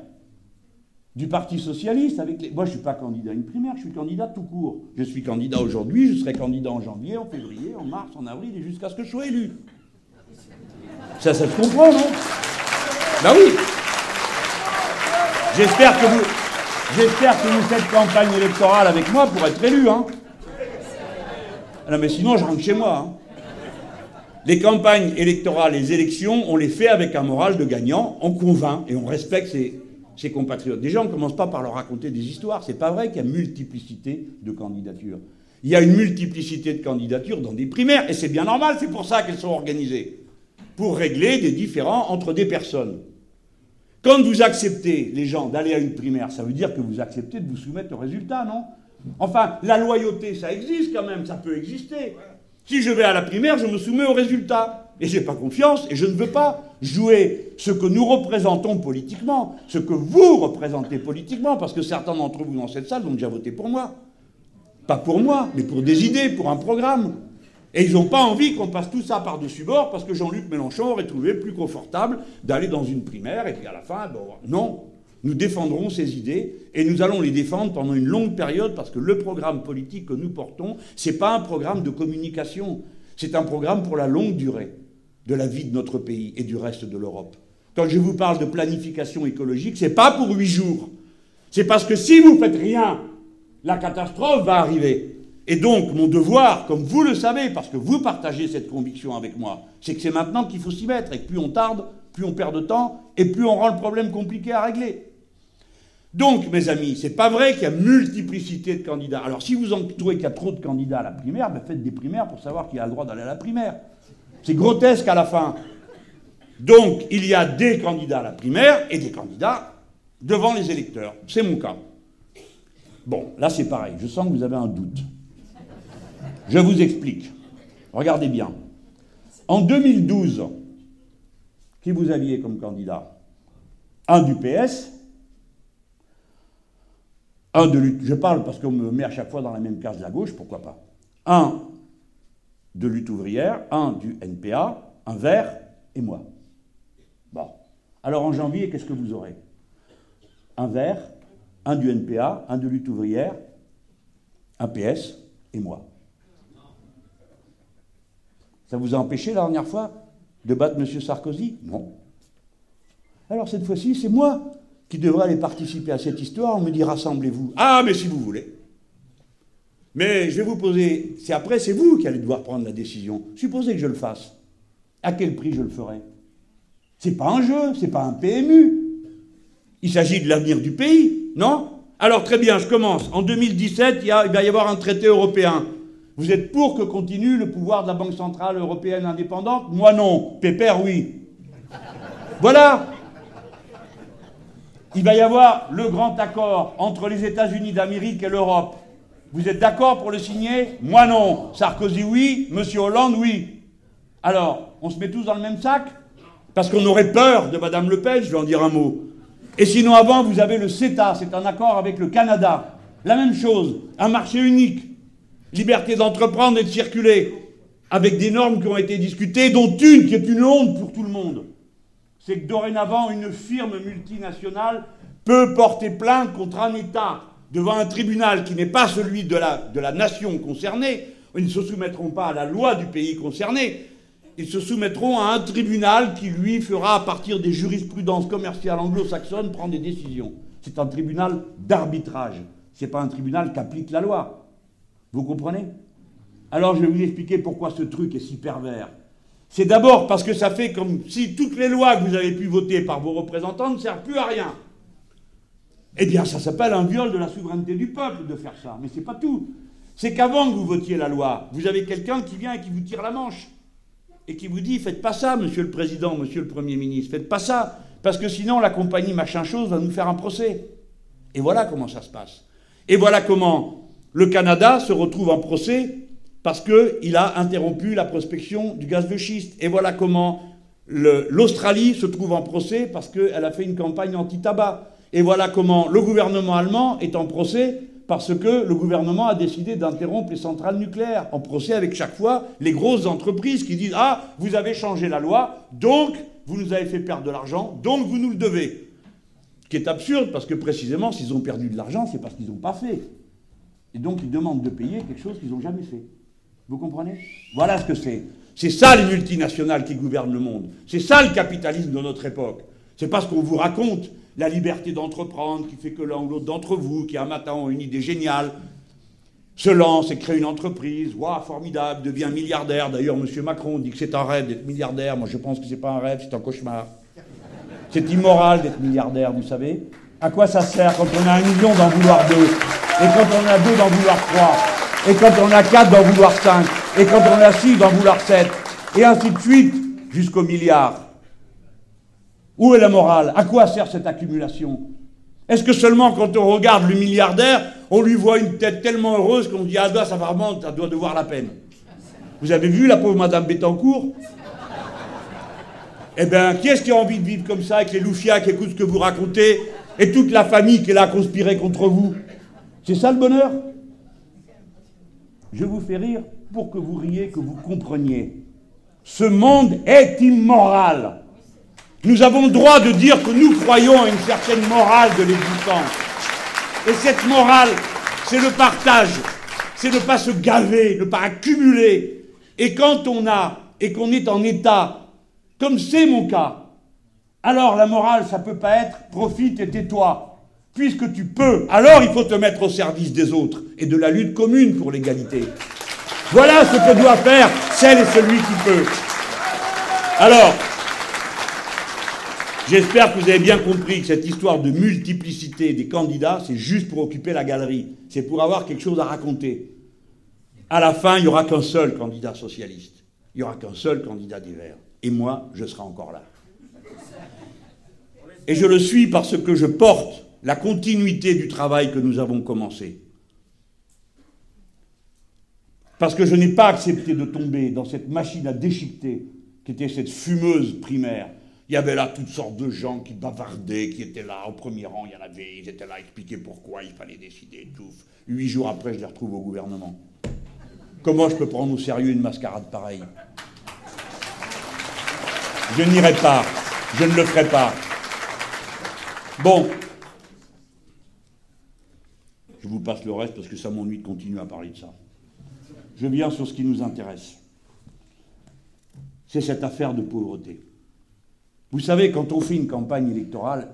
du Parti socialiste avec les... Moi, je ne suis pas candidat à une primaire, je suis candidat tout court. Je suis candidat aujourd'hui, je serai candidat en janvier, en février, en mars, en avril, et jusqu'à ce que je sois élu. Ça, ça se comprend, non? Ben oui J'espère que vous... Faites campagne électorale avec moi pour être élu, hein Non, mais sinon, je rentre chez moi, hein les campagnes électorales, les élections, on les fait avec un moral de gagnant, on convainc et on respecte ses, compatriotes. Déjà, on ne commence pas par leur raconter des histoires. C'est pas vrai qu'il y a multiplicité de candidatures. Il y a une multiplicité de candidatures dans des primaires, et c'est bien normal, c'est pour ça qu'elles sont organisées. Pour régler des différends entre des personnes. Quand vous acceptez, les gens, d'aller à une primaire, ça veut dire que vous acceptez de vous soumettre au résultat, non? Enfin, la loyauté, ça existe quand même, ça peut exister. Si je vais à la primaire, je me soumets au résultat. Et je n'ai pas confiance et je ne veux pas jouer ce que nous représentons politiquement, ce que vous représentez politiquement, parce que certains d'entre vous dans cette salle ont déjà voté pour moi. Pas pour moi, mais pour des idées, pour un programme. Et ils n'ont pas envie qu'on passe tout ça par-dessus bord parce que Jean-Luc Mélenchon aurait trouvé plus confortable d'aller dans une primaire et puis à la fin, bon, non. Nous défendrons ces idées et nous allons les défendre pendant une longue période parce que le programme politique que nous portons, ce n'est pas un programme de communication, c'est un programme pour la longue durée de la vie de notre pays et du reste de l'Europe. Quand je vous parle de planification écologique, ce n'est pas pour huit jours. C'est parce que si vous ne faites rien, la catastrophe va arriver. Et donc, mon devoir, comme vous le savez, parce que vous partagez cette conviction avec moi, c'est que c'est maintenant qu'il faut s'y mettre. Et que plus on tarde, plus on perd de temps, et plus on rend le problème compliqué à régler. Donc, mes amis, c'est pas vrai qu'il y a multiplicité de candidats. Alors, si vous en trouvez qu'il y a trop de candidats à la primaire, ben faites des primaires pour savoir qui a le droit d'aller à la primaire. C'est grotesque à la fin. Donc, il y a des candidats à la primaire et des candidats devant les électeurs. C'est mon cas. Bon, là c'est pareil. Je sens que vous avez un doute. Je vous explique. Regardez bien. En 2012, qui vous aviez comme candidat? Un du PS un de je parle parce qu'on me met à chaque fois dans la même case de la gauche, pourquoi pas. Un de lutte ouvrière, un du NPA, un vert et moi. Bon. Alors en janvier, qu'est-ce que vous aurez? Un vert, un du NPA, un de lutte ouvrière, un PS et moi. Ça vous a empêché la dernière fois de battre M. Sarkozy? Non. Alors cette fois-ci, c'est moi qui devrais aller participer à cette histoire. On me dit rassemblez-vous. Ah, mais si vous voulez. Mais je vais vous poser, c'est après, c'est vous qui allez devoir prendre la décision. Supposez que je le fasse. À quel prix je le ferai? C'est pas un jeu, c'est pas un PMU. Il s'agit de l'avenir du pays, non? Alors très bien, je commence. En 2017, il, il va y avoir un traité européen. Vous êtes pour que continue le pouvoir de la Banque Centrale Européenne indépendante Moi non. Pépère, oui. Voilà. Il va y avoir le grand accord entre les États-Unis d'Amérique et l'Europe. Vous êtes d'accord pour le signer Moi non. Sarkozy oui, Monsieur Hollande oui. Alors, on se met tous dans le même sac? Parce qu'on aurait peur de Madame Le Pen, je vais en dire un mot. Et sinon, avant, vous avez le CETA, c'est un accord avec le Canada. La même chose, un marché unique, liberté d'entreprendre et de circuler, avec des normes qui ont été discutées, dont une qui est une honte pour tout le monde. C'est que dorénavant, une firme multinationale peut porter plainte contre un État devant un tribunal qui n'est pas celui de la, nation concernée, ils ne se soumettront pas à la loi du pays concerné, ils se soumettront à un tribunal qui, lui, fera, à partir des jurisprudences commerciales anglo-saxonnes, prendre des décisions. C'est un tribunal d'arbitrage. Ce n'est pas un tribunal qui applique la loi. Vous comprenez? Alors je vais vous expliquer pourquoi ce truc est si pervers. C'est d'abord parce que ça fait comme si toutes les lois que vous avez pu voter par vos représentants ne servent plus à rien. Eh bien, ça s'appelle un viol de la souveraineté du peuple de faire ça. Mais c'est pas tout. C'est qu'avant que vous votiez la loi, vous avez quelqu'un qui vient et qui vous tire la manche. Et qui vous dit Faites pas ça, monsieur le président, monsieur le premier ministre, faites pas ça. Parce que sinon, la compagnie machin chose va nous faire un procès. Et voilà comment ça se passe. Et voilà comment le Canada se retrouve en procès parce qu'il a interrompu la prospection du gaz de schiste. Et voilà comment l'Australie se trouve en procès parce qu'elle a fait une campagne anti-tabac. Et voilà comment le gouvernement allemand est en procès parce que le gouvernement a décidé d'interrompre les centrales nucléaires, en procès avec chaque fois les grosses entreprises qui disent Ah, vous avez changé la loi, donc vous nous avez fait perdre de l'argent, donc vous nous le devez. Ce qui est absurde, parce que précisément, s'ils ont perdu de l'argent, c'est parce qu'ils n'ont pas fait. Et donc ils demandent de payer quelque chose qu'ils n'ont jamais fait. Vous comprenez? Voilà ce que c'est. C'est ça les multinationales qui gouvernent le monde. C'est ça le capitalisme de notre époque. C'est pas ce qu'on vous raconte la liberté d'entreprendre qui fait que l'un ou l'autre d'entre vous, qui un matin ont une idée géniale, se lance et crée une entreprise, waouh, formidable, devient milliardaire. D'ailleurs, M. Macron dit que c'est un rêve d'être milliardaire. Moi, je pense que ce n'est pas un rêve, c'est un cauchemar. C'est immoral d'être milliardaire, vous savez. À quoi ça sert quand on a un million d'en vouloir deux? Et quand on a deux d'en vouloir trois Et quand on a quatre d'en vouloir cinq Et quand on a six d'en vouloir sept Et ainsi de suite, jusqu'au milliard. Où est la morale? À quoi sert cette accumulation? Est-ce que seulement quand on regarde le milliardaire, on lui voit une tête tellement heureuse qu'on dit Ah, ça va vraiment, ça doit devoir la peine? Vous avez vu la pauvre Madame Bettencourt? Eh bien, qui est-ce qui a envie de vivre comme ça avec les loufias qui écoutent ce que vous racontez et toute la famille qui est là à conspirer contre vous? C'est ça le bonheur? Je vous fais rire pour que vous riez, que vous compreniez. Ce monde est immoral. Nous avons le droit de dire que nous croyons à une certaine morale de l'existence. Et cette morale, c'est le partage, c'est ne pas se gaver, ne pas accumuler. Et quand on a, et qu'on est en état, comme c'est mon cas, alors la morale, ça peut pas être profite et tais-toi. Puisque tu peux, alors il faut te mettre au service des autres et de la lutte commune pour l'égalité. Voilà ce que doit faire celle et celui qui peut. Alors, J'espère que vous avez bien compris que cette histoire de multiplicité des candidats, c'est juste pour occuper la galerie. C'est pour avoir quelque chose à raconter. À la fin, il n'y aura qu'un seul candidat socialiste. Il n'y aura qu'un seul candidat des. Et moi, je serai encore là. Et je le suis parce que je porte la continuité du travail que nous avons commencé. Parce que je n'ai pas accepté de tomber dans cette machine à déchiqueter qui était cette fumeuse primaire il y avait là toutes sortes de gens qui bavardaient, qui étaient là au premier rang, il y en avait, ils étaient là expliquer pourquoi il fallait décider, tout. Huit jours après, je les retrouve au gouvernement. Comment je peux prendre au sérieux une mascarade pareille? Je n'irai pas. Je ne le ferai pas. Bon. Je vous passe le reste parce que ça m'ennuie de continuer à parler de ça. Je viens sur ce qui nous intéresse. C'est cette affaire de pauvreté. Vous savez, quand on fait une campagne électorale,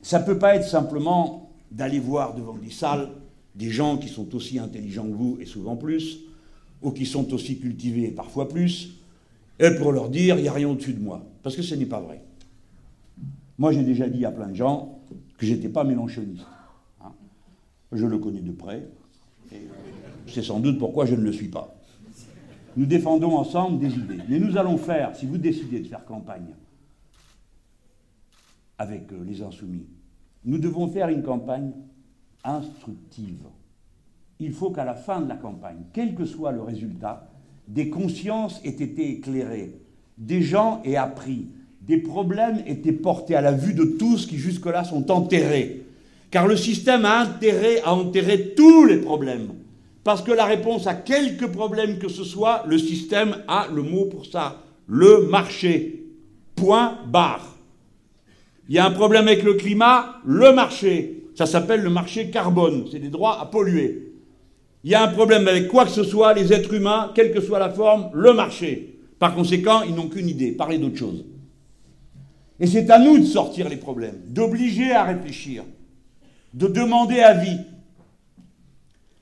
ça ne peut pas être simplement d'aller voir devant des salles des gens qui sont aussi intelligents que vous, et souvent plus, ou qui sont aussi cultivés, et parfois plus, et pour leur dire, il n'y a rien au-dessus de moi. Parce que ce n'est pas vrai. Moi, j'ai déjà dit à plein de gens que je n'étais pas mélanchoniste. Je le connais de près, et c'est sans doute pourquoi je ne le suis pas. Nous défendons ensemble des idées. Mais nous allons faire, si vous décidez de faire campagne avec euh, les insoumis, nous devons faire une campagne instructive. Il faut qu'à la fin de la campagne, quel que soit le résultat, des consciences aient été éclairées, des gens aient appris, des problèmes étaient portés à la vue de tous qui jusque-là sont enterrés. Car le système a intérêt à enterrer tous les problèmes. Parce que la réponse à quelque problème que ce soit, le système a le mot pour ça. Le marché. Point barre. Il y a un problème avec le climat, le marché. Ça s'appelle le marché carbone. C'est des droits à polluer. Il y a un problème avec quoi que ce soit, les êtres humains, quelle que soit la forme, le marché. Par conséquent, ils n'ont qu'une idée, parler d'autre chose. Et c'est à nous de sortir les problèmes, d'obliger à réfléchir, de demander avis.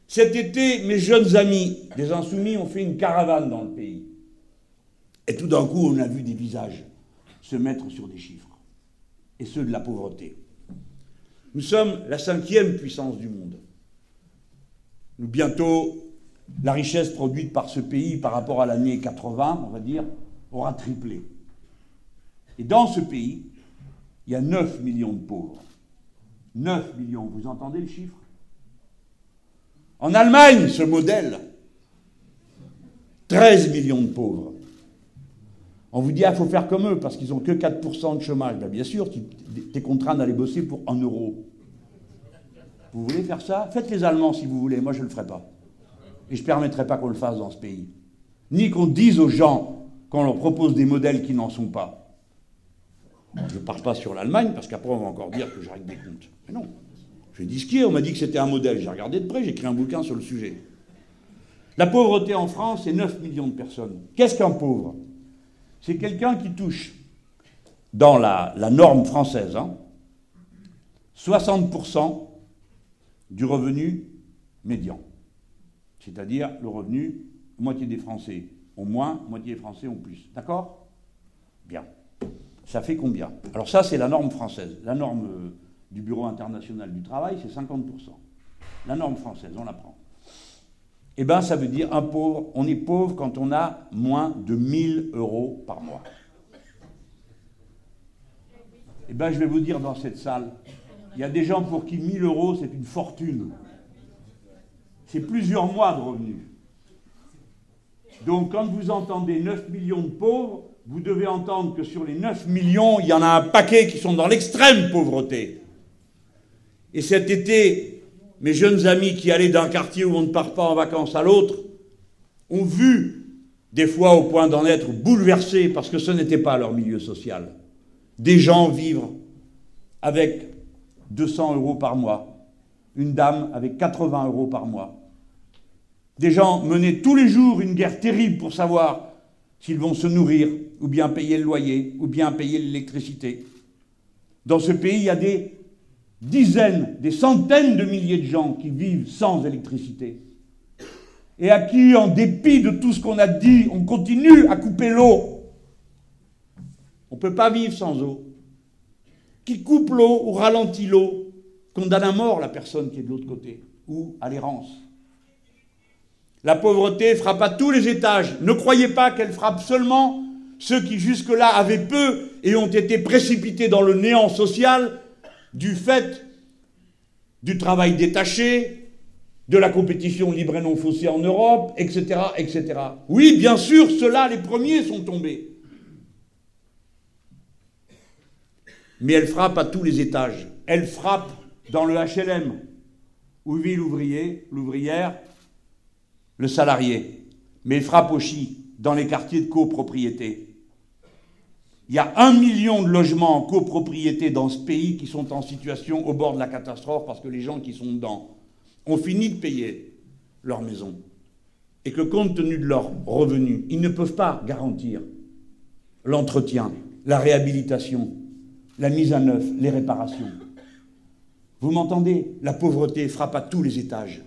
Cet été, mes jeunes amis des Insoumis ont fait une caravane dans le pays. Et tout d'un coup, on a vu des visages se mettre sur des chiffres, et ceux de la pauvreté. Nous sommes la cinquième puissance du monde. Bientôt, la richesse produite par ce pays par rapport à l'année 80, on va dire, aura triplé. Et dans ce pays, il y a 9 millions de pauvres. 9 millions, vous entendez le chiffre? En Allemagne, ce modèle, 13 millions de pauvres. On vous dit, il ah, faut faire comme eux, parce qu'ils n'ont que 4% de chômage. Ben, bien sûr, tu es contraint d'aller bosser pour 1 euro. Vous voulez faire ça? Faites les Allemands si vous voulez, moi je ne le ferai pas. Et je ne permettrai pas qu'on le fasse dans ce pays. Ni qu'on dise aux gens qu'on leur propose des modèles qui n'en sont pas. Je ne parle pas sur l'Allemagne, parce qu'après on va encore dire que j'arrête des comptes. Mais non. J'ai est, on m'a dit que c'était un modèle. J'ai regardé de près, j'ai écrit un bouquin sur le sujet. La pauvreté en France, c'est 9 millions de personnes. Qu'est-ce qu'un pauvre? C'est quelqu'un qui touche, dans la, norme française, 60% hein, du revenu médian. C'est-à-dire le revenu, moitié des Français ont moins, moitié des Français ont plus. D'accord? Bien. Ça fait combien? Alors ça, c'est la norme française. La norme euh, du Bureau international du travail, c'est 50%. La norme française, on la prend eh bien, ça veut dire un pauvre. On est pauvre quand on a moins de 1000 euros par mois. Eh bien, je vais vous dire dans cette salle, il y a des gens pour qui 1000 euros, c'est une fortune. C'est plusieurs mois de revenus. Donc, quand vous entendez 9 millions de pauvres, vous devez entendre que sur les 9 millions, il y en a un paquet qui sont dans l'extrême pauvreté. Et cet été, mes jeunes amis qui allaient d'un quartier où on ne part pas en vacances à l'autre ont vu, des fois au point d'en être bouleversés parce que ce n'était pas leur milieu social, des gens vivre avec 200 euros par mois, une dame avec 80 euros par mois, des gens mener tous les jours une guerre terrible pour savoir s'ils vont se nourrir, ou bien payer le loyer, ou bien payer l'électricité. Dans ce pays, il y a des dizaines, des centaines de milliers de gens qui vivent sans électricité et à qui, en dépit de tout ce qu'on a dit, on continue à couper l'eau. On ne peut pas vivre sans eau. Qui coupe l'eau ou ralentit l'eau condamne à mort la personne qui est de l'autre côté ou à l'errance. La pauvreté frappe à tous les étages. Ne croyez pas qu'elle frappe seulement ceux qui jusque-là avaient peu et ont été précipités dans le néant social du fait du travail détaché, de la compétition libre et non faussée en Europe, etc., etc. Oui, bien sûr, ceux-là, les premiers sont tombés. Mais elle frappe à tous les étages. Elle frappe dans le HLM, où vit l'ouvrier, l'ouvrière, le salarié, mais il frappe aussi dans les quartiers de copropriété. Il y a un million de logements en copropriété dans ce pays qui sont en situation au bord de la catastrophe parce que les gens qui sont dedans ont fini de payer leur maison et que compte tenu de leurs revenus, ils ne peuvent pas garantir l'entretien, la réhabilitation, la mise à neuf, les réparations. Vous m'entendez? La pauvreté frappe à tous les étages.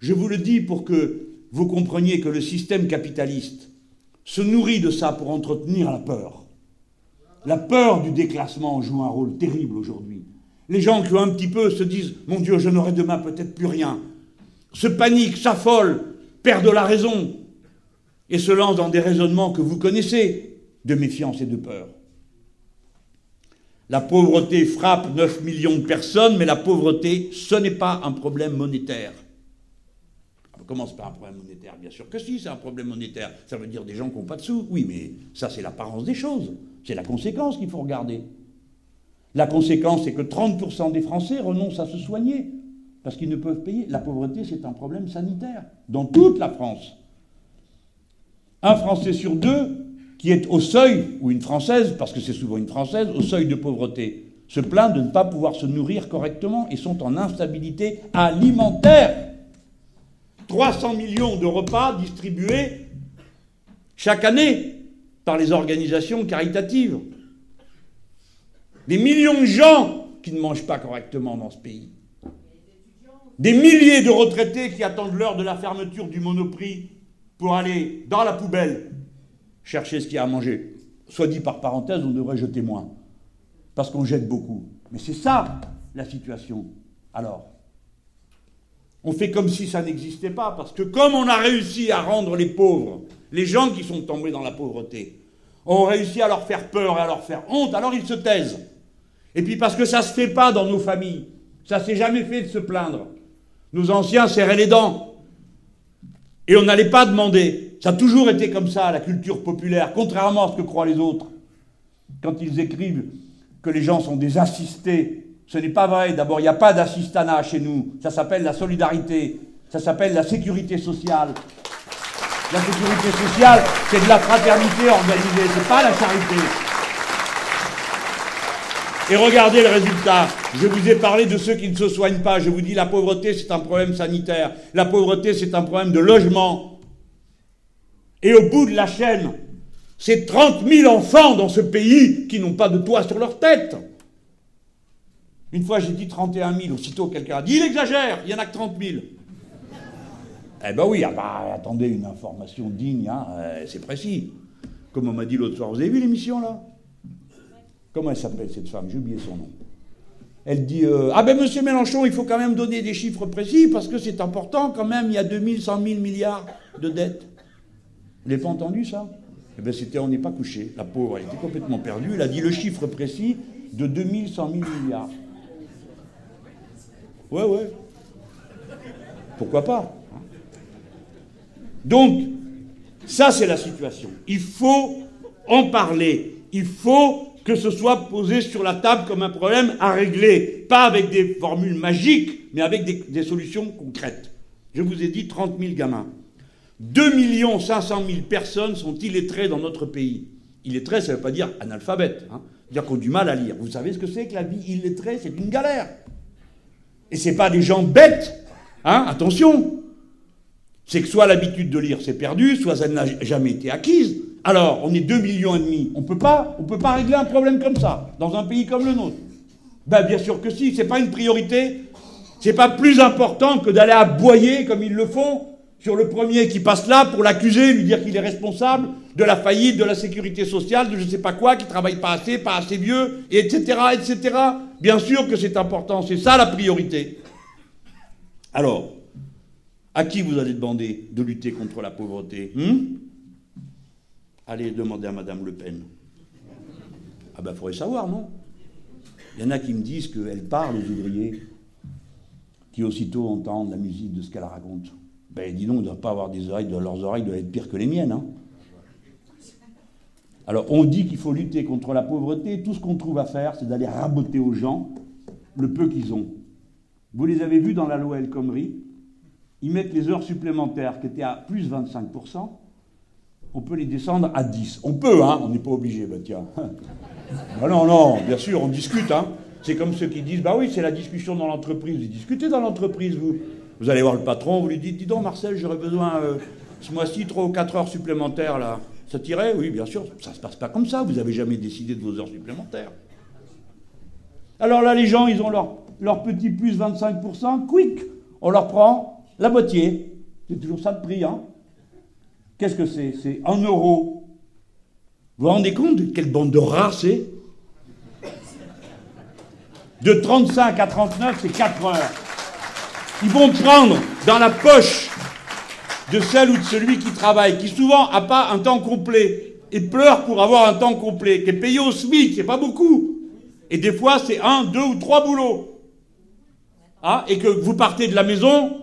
Je vous le dis pour que vous compreniez que le système capitaliste se nourrit de ça pour entretenir la peur. La peur du déclassement joue un rôle terrible aujourd'hui. Les gens qui ont un petit peu se disent Mon Dieu, je n'aurai demain peut-être plus rien, se paniquent, s'affolent, perdent la raison et se lancent dans des raisonnements que vous connaissez de méfiance et de peur. La pauvreté frappe 9 millions de personnes, mais la pauvreté, ce n'est pas un problème monétaire. On commence par un problème monétaire, bien sûr que si, c'est un problème monétaire. Ça veut dire des gens qui n'ont pas de sous. Oui, mais ça, c'est l'apparence des choses. C'est la conséquence qu'il faut regarder. La conséquence, c'est que 30% des Français renoncent à se soigner parce qu'ils ne peuvent payer. La pauvreté, c'est un problème sanitaire dans toute la France. Un Français sur deux qui est au seuil, ou une Française, parce que c'est souvent une Française, au seuil de pauvreté, se plaignent de ne pas pouvoir se nourrir correctement et sont en instabilité alimentaire. 300 millions de repas distribués chaque année par les organisations caritatives. Des millions de gens qui ne mangent pas correctement dans ce pays. Des milliers de retraités qui attendent l'heure de la fermeture du monoprix pour aller dans la poubelle chercher ce qu'il y a à manger. Soit dit par parenthèse, on devrait jeter moins, parce qu'on jette beaucoup. Mais c'est ça la situation. Alors, on fait comme si ça n'existait pas, parce que comme on a réussi à rendre les pauvres, les gens qui sont tombés dans la pauvreté, on réussi à leur faire peur et à leur faire honte, alors ils se taisent. Et puis parce que ça ne se fait pas dans nos familles, ça s'est jamais fait de se plaindre. Nos anciens serraient les dents. Et on n'allait pas demander. Ça a toujours été comme ça, la culture populaire, contrairement à ce que croient les autres. Quand ils écrivent que les gens sont des assistés, ce n'est pas vrai. D'abord, il n'y a pas d'assistanat chez nous. Ça s'appelle la solidarité. Ça s'appelle la sécurité sociale. La sécurité sociale, c'est de la fraternité organisée, c'est pas la charité. Et regardez le résultat. Je vous ai parlé de ceux qui ne se soignent pas. Je vous dis la pauvreté, c'est un problème sanitaire. La pauvreté, c'est un problème de logement. Et au bout de la chaîne, c'est 30 000 enfants dans ce pays qui n'ont pas de toit sur leur tête. Une fois, j'ai dit 31 000. Aussitôt, quelqu'un a dit il exagère, il n'y en a que 30 000. Eh ben oui, ah bah, attendez, une information digne, hein, euh, c'est précis. Comme on m'a dit l'autre soir, vous avez vu l'émission là? Comment elle s'appelle cette femme? J'ai oublié son nom. Elle dit euh, Ah ben monsieur Mélenchon, il faut quand même donner des chiffres précis parce que c'est important quand même, il y a 2100 000 milliards de dettes. Vous n'avez pas entendu ça? Eh bien, c'était On n'est pas couché. La pauvre, elle était complètement perdue. Elle a dit le chiffre précis de 2100 000 milliards. Ouais, ouais. Pourquoi pas? Donc, ça, c'est la situation. Il faut en parler. Il faut que ce soit posé sur la table comme un problème à régler. Pas avec des formules magiques, mais avec des, solutions concrètes. Je vous ai dit 30 000 gamins. 2 500 000 personnes sont illettrées dans notre pays. Illettré, ça ne veut pas dire analphabète, hein. dire qu'on a du mal à lire. Vous savez ce que c'est que la vie illettrée? C'est une galère. Et ce n'est pas des gens bêtes, hein, attention. C'est que soit l'habitude de lire s'est perdue, soit elle n'a jamais été acquise. Alors, on est 2 millions et demi. On peut pas, on peut pas régler un problème comme ça dans un pays comme le nôtre. Ben bien sûr que si. C'est pas une priorité. C'est pas plus important que d'aller aboyer comme ils le font sur le premier qui passe là pour l'accuser, lui dire qu'il est responsable de la faillite de la sécurité sociale, de je ne sais pas quoi, qu'il travaille pas assez, pas assez vieux, etc., etc. Bien sûr que c'est important, c'est ça la priorité. Alors, à qui vous allez demander de lutter contre la pauvreté hmm? Allez demander à Madame Le Pen. Ah ben, faudrait savoir, non? Il y en a qui me disent qu'elle parle aux ouvriers, qui aussitôt entendent la musique de ce qu'elle raconte. Ben dis donc, ils ne doivent pas avoir des oreilles, leurs oreilles doivent être pires que les miennes. Hein. Alors on dit qu'il faut lutter contre la pauvreté, tout ce qu'on trouve à faire, c'est d'aller raboter aux gens le peu qu'ils ont. Vous les avez vus dans la loi El Khomri? Ils mettent les heures supplémentaires qui étaient à plus 25%, on peut les descendre à 10. On peut, hein, on n'est pas obligé, bah tiens. bah non, non, bien sûr, on discute, hein. C'est comme ceux qui disent, bah oui, c'est la discussion dans l'entreprise. Vous discutez dans l'entreprise, vous. Vous allez voir le patron, vous lui dites, dis donc Marcel, j'aurais besoin euh, ce mois-ci 3 ou 4 heures supplémentaires, là. Ça tirait? Oui, bien sûr, ça ne se passe pas comme ça, vous n'avez jamais décidé de vos heures supplémentaires. Alors là, les gens, ils ont leur, leur petit plus 25%, quick, on leur prend la moitié. C'est toujours ça de prix, hein Qu'est-ce que c'est? C'est en euros. Vous vous rendez compte de quelle bande de c'est? De 35 à 39, c'est 4 heures. Ils vont prendre dans la poche de celle ou de celui qui travaille, qui souvent n'a pas un temps complet, et pleure pour avoir un temps complet, qui est payé au SMIC, c'est pas beaucoup. Et des fois, c'est un, deux ou trois boulots. Ah, et que vous partez de la maison,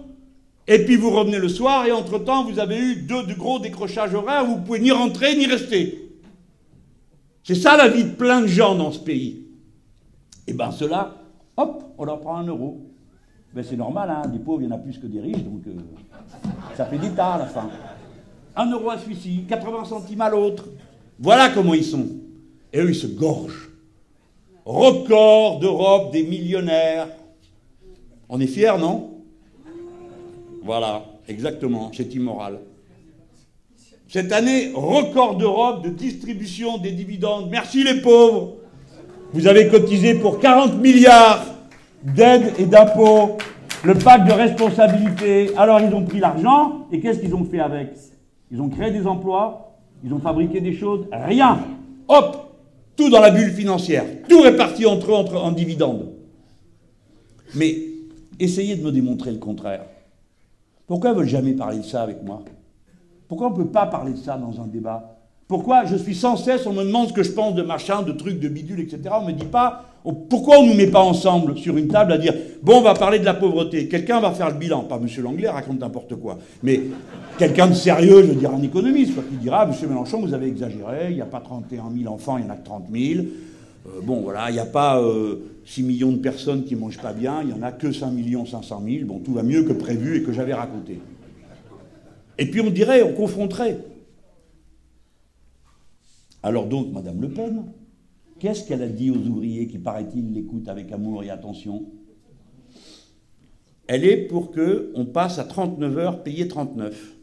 et puis vous revenez le soir, et entre-temps, vous avez eu deux de gros décrochages horaires, vous pouvez ni rentrer ni rester. C'est ça la vie de plein de gens dans ce pays. Et bien cela, hop, on leur prend un euro. Ben c'est normal, hein, des pauvres, il y en a plus que des riches, donc euh, ça fait des tas à la fin. Un euro à celui-ci, 80 centimes à l'autre. Voilà comment ils sont. Et eux, ils se gorgent. Record d'Europe des millionnaires. On est fiers, non? Voilà, exactement, c'est immoral. Cette année, record d'Europe de distribution des dividendes. Merci les pauvres. Vous avez cotisé pour 40 milliards d'aides et d'impôts, le pacte de responsabilité. Alors ils ont pris l'argent et qu'est-ce qu'ils ont fait avec? Ils ont créé des emplois, ils ont fabriqué des choses, rien. Hop, tout dans la bulle financière, tout réparti entre eux en dividendes. Mais essayez de me démontrer le contraire. Pourquoi ils ne veulent jamais parler de ça avec moi? Pourquoi on ne peut pas parler de ça dans un débat? Pourquoi je suis sans cesse, on me demande ce que je pense de machin, de trucs, de bidules, etc. On ne me dit pas, pourquoi on ne nous met pas ensemble sur une table à dire, bon, on va parler de la pauvreté, quelqu'un va faire le bilan, pas M. Langlais raconte n'importe quoi, mais quelqu'un de sérieux, je veux dire un économiste, qui dira, M. Mélenchon, vous avez exagéré, il n'y a pas 31 000 enfants, il y en a que 30 000. Euh, bon, voilà, il n'y a pas 6 euh, millions de personnes qui ne mangent pas bien, il n'y en a que 5 millions 500 000. Bon, tout va mieux que prévu et que j'avais raconté. Et puis on dirait, on confronterait. Alors donc, Madame Le Pen, qu'est-ce qu'elle a dit aux ouvriers qui, paraît-il, l'écoutent avec amour et attention? Elle est pour qu'on passe à 39 heures, payé 39.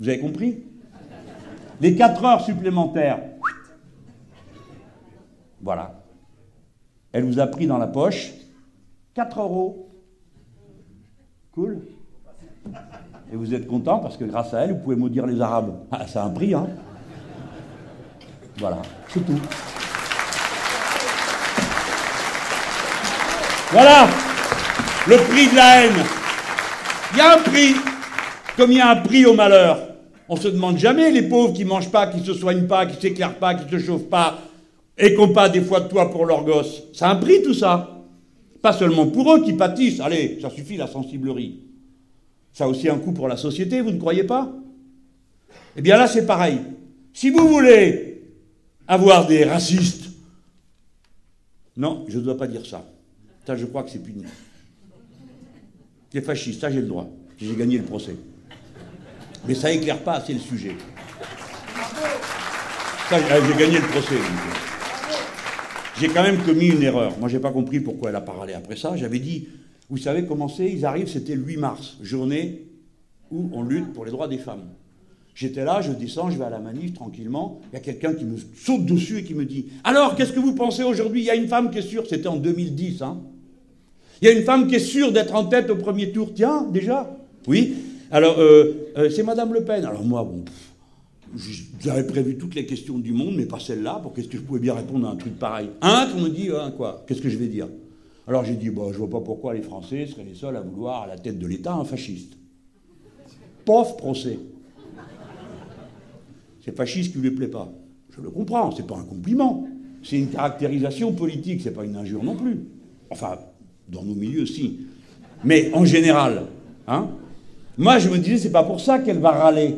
Vous avez compris? Les 4 heures supplémentaires, voilà. Elle vous a pris dans la poche 4 euros. Cool. Et vous êtes content parce que grâce à elle, vous pouvez maudire les Arabes. Ah, ça a un prix, hein Voilà, c'est tout. Voilà le prix de la haine. Il y a un prix, comme il y a un prix au malheur. On se demande jamais les pauvres qui mangent pas, qui se soignent pas, qui s'éclairent pas, qui se chauffent pas, et qu'on pas des fois de toi pour leurs gosses. Ça a un prix tout ça. Pas seulement pour eux qui pâtissent. Allez, ça suffit la sensiblerie. Ça a aussi un coût pour la société, vous ne croyez pas? Eh bien là, c'est pareil. Si vous voulez avoir des racistes, non, je ne dois pas dire ça. Ça, je crois que c'est puni. Des fascistes, ça j'ai le droit. J'ai gagné le procès. Mais ça éclaire pas assez le sujet. Ça, j'ai gagné le procès. J'ai quand même commis une erreur. Moi, j'ai pas compris pourquoi elle a parlé après ça. J'avais dit, vous savez comment c'est? Ils arrivent, c'était le 8 mars, journée où on lutte pour les droits des femmes. J'étais là, je descends, je vais à la manif tranquillement. Il y a quelqu'un qui me saute dessus et qui me dit Alors, qu'est-ce que vous pensez aujourd'hui? Il y a une femme qui est sûre, c'était en 2010, hein Il y a une femme qui est sûre d'être en tête au premier tour. Tiens, déjà Oui. Alors, euh, euh, c'est Madame Le Pen. Alors, moi, bon, j'avais prévu toutes les questions du monde, mais pas celle-là, pour qu'est-ce que je pouvais bien répondre à un truc pareil. Un qu'on me dit, hein, quoi Qu'est-ce que je vais dire? Alors j'ai dit, bon, je vois pas pourquoi les Français seraient les seuls à vouloir à la tête de l'État un fasciste. Pauvre procès. C'est fasciste qui lui plaît pas. Je le comprends, c'est pas un compliment. C'est une caractérisation politique, c'est pas une injure non plus. Enfin, dans nos milieux, si. Mais en général, hein Moi, je me disais, c'est pas pour ça qu'elle va râler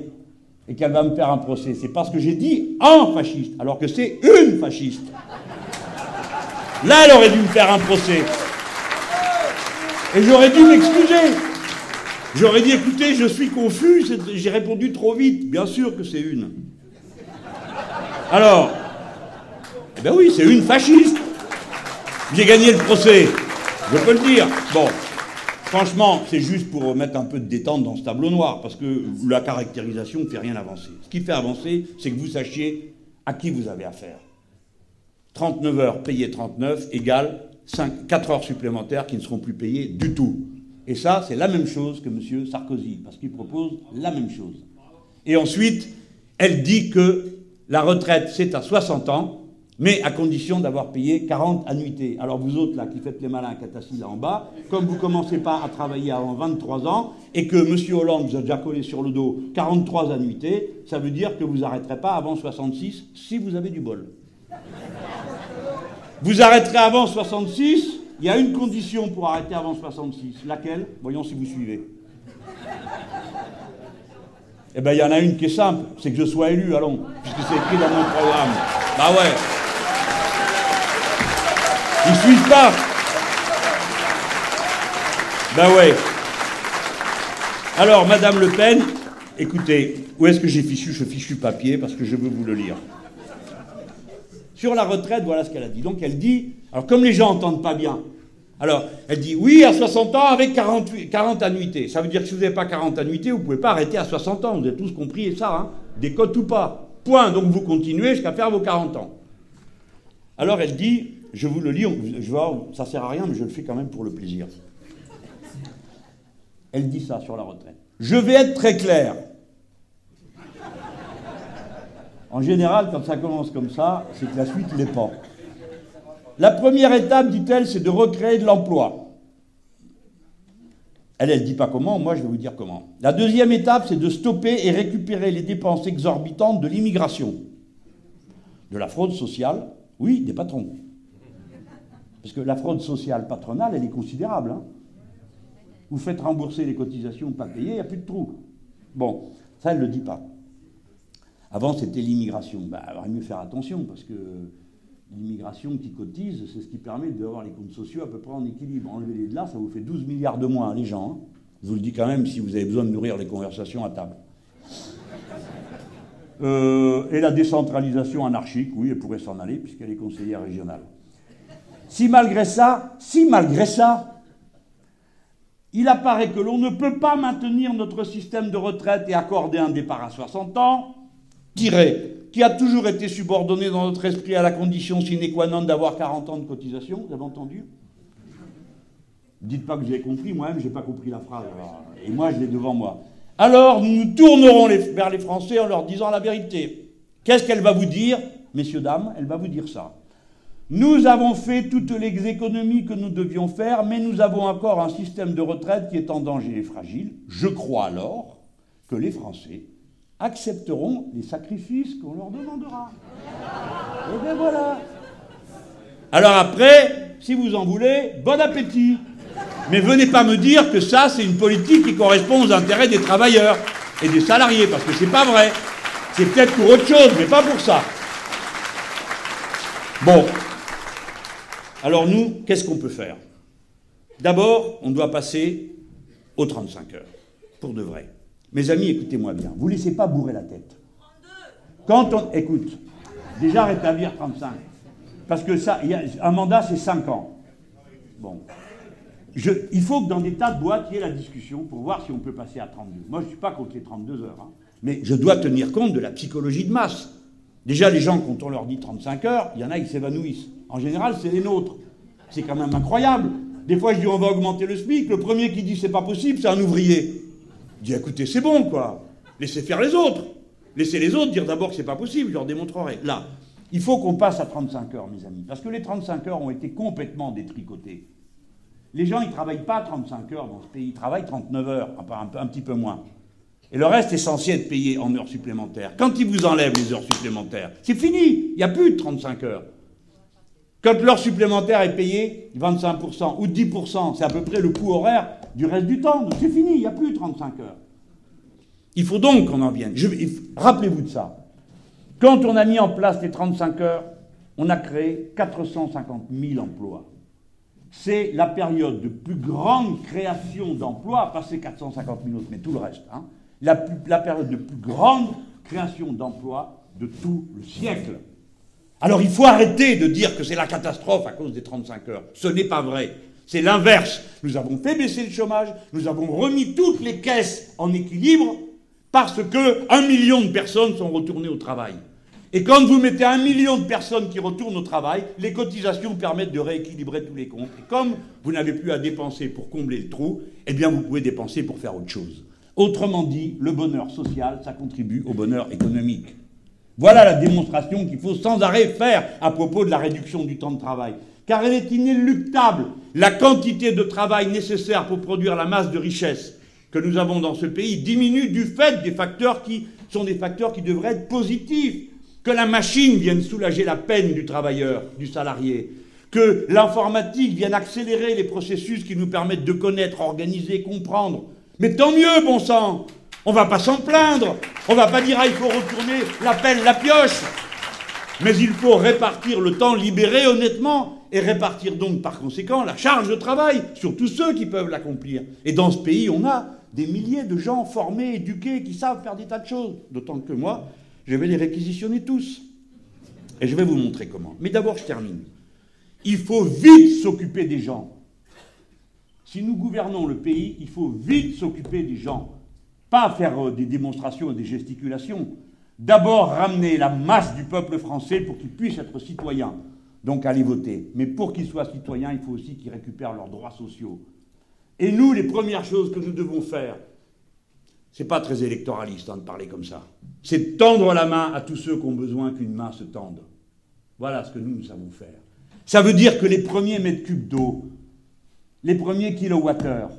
et qu'elle va me faire un procès. C'est parce que j'ai dit un fasciste, alors que c'est une fasciste. Là, elle aurait dû me faire un procès. Et j'aurais dû m'excuser. J'aurais dit, écoutez, je suis confus, j'ai répondu trop vite. Bien sûr que c'est une. Alors, eh ben oui, c'est une fasciste. J'ai gagné le procès. Je peux le dire. Bon, franchement, c'est juste pour mettre un peu de détente dans ce tableau noir, parce que la caractérisation ne fait rien avancer. Ce qui fait avancer, c'est que vous sachiez à qui vous avez affaire. 39 heures payées 39 égale 5, 4 heures supplémentaires qui ne seront plus payées du tout. Et ça, c'est la même chose que M. Sarkozy, parce qu'il propose la même chose. Et ensuite, elle dit que la retraite, c'est à 60 ans, mais à condition d'avoir payé 40 annuités. Alors vous autres, là, qui faites les malins, êtes assis là en bas, comme vous commencez pas à travailler avant 23 ans, et que M. Hollande vous a déjà collé sur le dos 43 annuités, ça veut dire que vous n'arrêterez pas avant 66, si vous avez du bol. Vous arrêterez avant 66, il y a une condition pour arrêter avant 66. Laquelle? Voyons si vous suivez. Eh bien, il y en a une qui est simple, c'est que je sois élu, allons, puisque c'est écrit dans mon programme. Bah ouais. Ils suivent pas. Ben ouais. Alors, Madame Le Pen, écoutez, où est-ce que j'ai fichu? Ce fichu papier parce que je veux vous le lire. Sur la retraite, voilà ce qu'elle a dit. Donc elle dit, alors comme les gens n'entendent pas bien, alors elle dit oui à 60 ans avec 40 annuités. Ça veut dire que si vous n'avez pas 40 annuités, vous ne pouvez pas arrêter à 60 ans. Vous avez tous compris ça, hein des cotes ou pas. Point. Donc vous continuez jusqu'à faire vos 40 ans. Alors elle dit, je vous le lis, je vois, ça sert à rien, mais je le fais quand même pour le plaisir. Elle dit ça sur la retraite. Je vais être très clair. En général, quand ça commence comme ça, c'est que la suite n'est pas. La première étape, dit-elle, c'est de recréer de l'emploi. Elle, elle ne dit pas comment, moi je vais vous dire comment. La deuxième étape, c'est de stopper et récupérer les dépenses exorbitantes de l'immigration. De la fraude sociale, oui, des patrons. Parce que la fraude sociale patronale, elle est considérable. Hein. vous faites rembourser les cotisations pas payées, il n'y a plus de trous. Bon, ça, elle ne le dit pas. Avant, c'était l'immigration. Bah, il aurait mieux faire attention, parce que l'immigration qui cotise, c'est ce qui permet d'avoir les comptes sociaux à peu près en équilibre. Enlevez-les de là, ça vous fait 12 milliards de moins, les gens. Hein. Je vous le dis quand même si vous avez besoin de nourrir les conversations à table. Euh, et la décentralisation anarchique, oui, elle pourrait s'en aller, puisqu'elle est conseillère régionale. Si malgré ça, si malgré ça, il apparaît que l'on ne peut pas maintenir notre système de retraite et accorder un départ à 60 ans, qui a toujours été subordonné dans notre esprit à la condition sine qua non d'avoir 40 ans de cotisation, vous avez entendu? Dites pas que j'ai compris, moi-même, je n'ai pas compris la phrase. Et moi, je l'ai devant moi. Alors, nous nous tournerons vers les Français en leur disant la vérité. Qu'est-ce qu'elle va vous dire, messieurs, dames? Elle va vous dire ça. Nous avons fait toutes les économies que nous devions faire, mais nous avons encore un système de retraite qui est en danger et fragile. Je crois alors que les Français accepteront les sacrifices qu'on leur demandera. Et bien voilà. Alors après, si vous en voulez, bon appétit. Mais venez pas me dire que ça, c'est une politique qui correspond aux intérêts des travailleurs et des salariés, parce que c'est pas vrai. C'est peut-être pour autre chose, mais pas pour ça. Bon. Alors nous, qu'est-ce qu'on peut faire? D'abord, on doit passer aux 35 heures, pour de vrai. Mes amis, écoutez-moi bien. Vous ne laissez pas bourrer la tête. Quand on. Écoute, déjà rétablir 35. Parce que ça, un mandat, c'est 5 ans. Bon. il faut que dans des tas de boîtes, il y ait la discussion pour voir si on peut passer à 32. Moi, je ne suis pas contre les 32 heures. Hein. mais je dois tenir compte de la psychologie de masse. Déjà, les gens, quand on leur dit 35 heures, il y en a qui s'évanouissent. En général, c'est les nôtres. C'est quand même incroyable. Des fois, je dis on va augmenter le SMIC. Le premier qui dit c'est pas possible, c'est un ouvrier. Je dis écoutez, c'est bon, quoi. Laissez faire les autres. Laissez les autres dire d'abord que c'est pas possible, je leur démontrerai. Là, il faut qu'on passe à 35 heures, mes amis, parce que les 35 heures ont été complètement détricotés. Les gens, ils ne travaillent pas 35 heures dans ce pays, ils travaillent 39 heures, un, un petit peu moins. Et le reste est censé être payé en heures supplémentaires. Quand ils vous enlèvent les heures supplémentaires, c'est fini, il n'y a plus de 35 heures. Quand l'heure supplémentaire est payée, 25% ou 10%, c'est à peu près le coût horaire du reste du temps. Donc c'est fini, il n'y a plus 35 heures. Il faut donc qu'on en vienne. Rappelez-vous de ça. Quand on a mis en place les 35 heures, on a créé 450 000 emplois. c'est la période de plus grande création d'emplois, pas ces 450 000 autres, mais tout le reste, hein, la, la période de plus grande création d'emplois de tout le siècle. Alors il faut arrêter de dire que c'est la catastrophe à cause des 35 heures. Ce n'est pas vrai. C'est l'inverse. Nous avons fait baisser le chômage, nous avons remis toutes les caisses en équilibre parce que un million de personnes sont retournées au travail. Et quand vous mettez un million de personnes qui retournent au travail, les cotisations permettent de rééquilibrer tous les comptes. Et comme vous n'avez plus à dépenser pour combler le trou, eh bien vous pouvez dépenser pour faire autre chose. Autrement dit, le bonheur social, ça contribue au bonheur économique. Voilà la démonstration qu'il faut sans arrêt faire à propos de la réduction du temps de travail. Car elle est inéluctable. La quantité de travail nécessaire pour produire la masse de richesse que nous avons dans ce pays diminue du fait des facteurs qui sont des facteurs qui devraient être positifs. Que la machine vienne soulager la peine du travailleur, du salarié. Que l'informatique vienne accélérer les processus qui nous permettent de connaître, organiser, comprendre. Mais tant mieux, bon sang on va pas s'en plaindre. On va pas dire, ah, il faut retourner la pelle, la pioche. Mais il faut répartir le temps libéré honnêtement et répartir donc par conséquent la charge de travail sur tous ceux qui peuvent l'accomplir. Et dans ce pays, on a des milliers de gens formés, éduqués, qui savent faire des tas de choses. D'autant que moi, je vais les réquisitionner tous. Et je vais vous montrer comment. Mais d'abord, je termine. Il faut vite s'occuper des gens. Si nous gouvernons le pays, il faut vite s'occuper des gens. Pas faire euh, des démonstrations et des gesticulations. D'abord ramener la masse du peuple français pour qu'il puisse être citoyen, donc aller voter. Mais pour qu'ils soient citoyens, il faut aussi qu'ils récupèrent leurs droits sociaux. Et nous, les premières choses que nous devons faire, c'est pas très électoraliste hein, de parler comme ça, c'est tendre la main à tous ceux qui ont besoin qu'une main se tende. Voilà ce que nous, nous savons faire. Ça veut dire que les premiers mètres cubes d'eau, les premiers kilowattheures,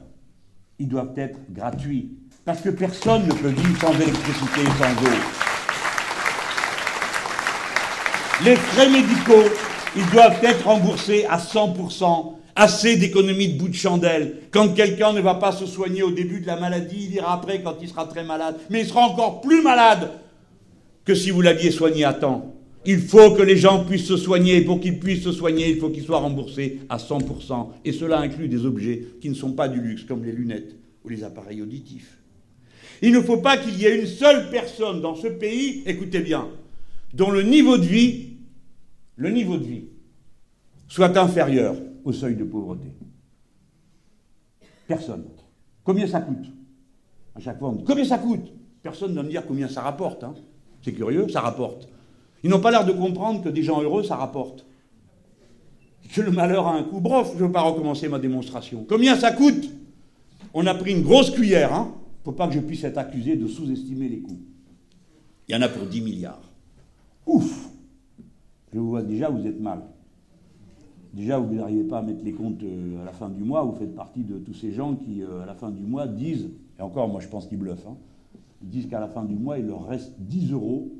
ils doivent être gratuits. Parce que personne ne peut vivre sans électricité et sans eau. Les frais médicaux, ils doivent être remboursés à 100%. Assez d'économies de bout de chandelle. Quand quelqu'un ne va pas se soigner au début de la maladie, il ira après quand il sera très malade. Mais il sera encore plus malade que si vous l'aviez soigné à temps. Il faut que les gens puissent se soigner. Pour qu'ils puissent se soigner, il faut qu'ils soient remboursés à 100%. Et cela inclut des objets qui ne sont pas du luxe, comme les lunettes ou les appareils auditifs. Il ne faut pas qu'il y ait une seule personne dans ce pays, écoutez bien, dont le niveau de vie, le niveau de vie, soit inférieur au seuil de pauvreté. Personne. Combien ça coûte À chaque fois, on dit combien ça coûte? Personne ne va me dire combien ça rapporte. Hein. C'est curieux, ça rapporte. Ils n'ont pas l'air de comprendre que des gens heureux, ça rapporte. Que le malheur a un coût. Bref, je ne veux pas recommencer ma démonstration. Combien ça coûte? On a pris une grosse cuillère, hein, faut pas que je puisse être accusé de sous-estimer les coûts. Il y en a pour 10 milliards. Ouf Je vous vois déjà, vous êtes mal. Déjà, vous n'arrivez pas à mettre les comptes euh, à la fin du mois. Vous faites partie de tous ces gens qui, euh, à la fin du mois, disent, et encore, moi je pense qu'ils bluffent, hein, ils disent qu'à la fin du mois, il leur reste 10 euros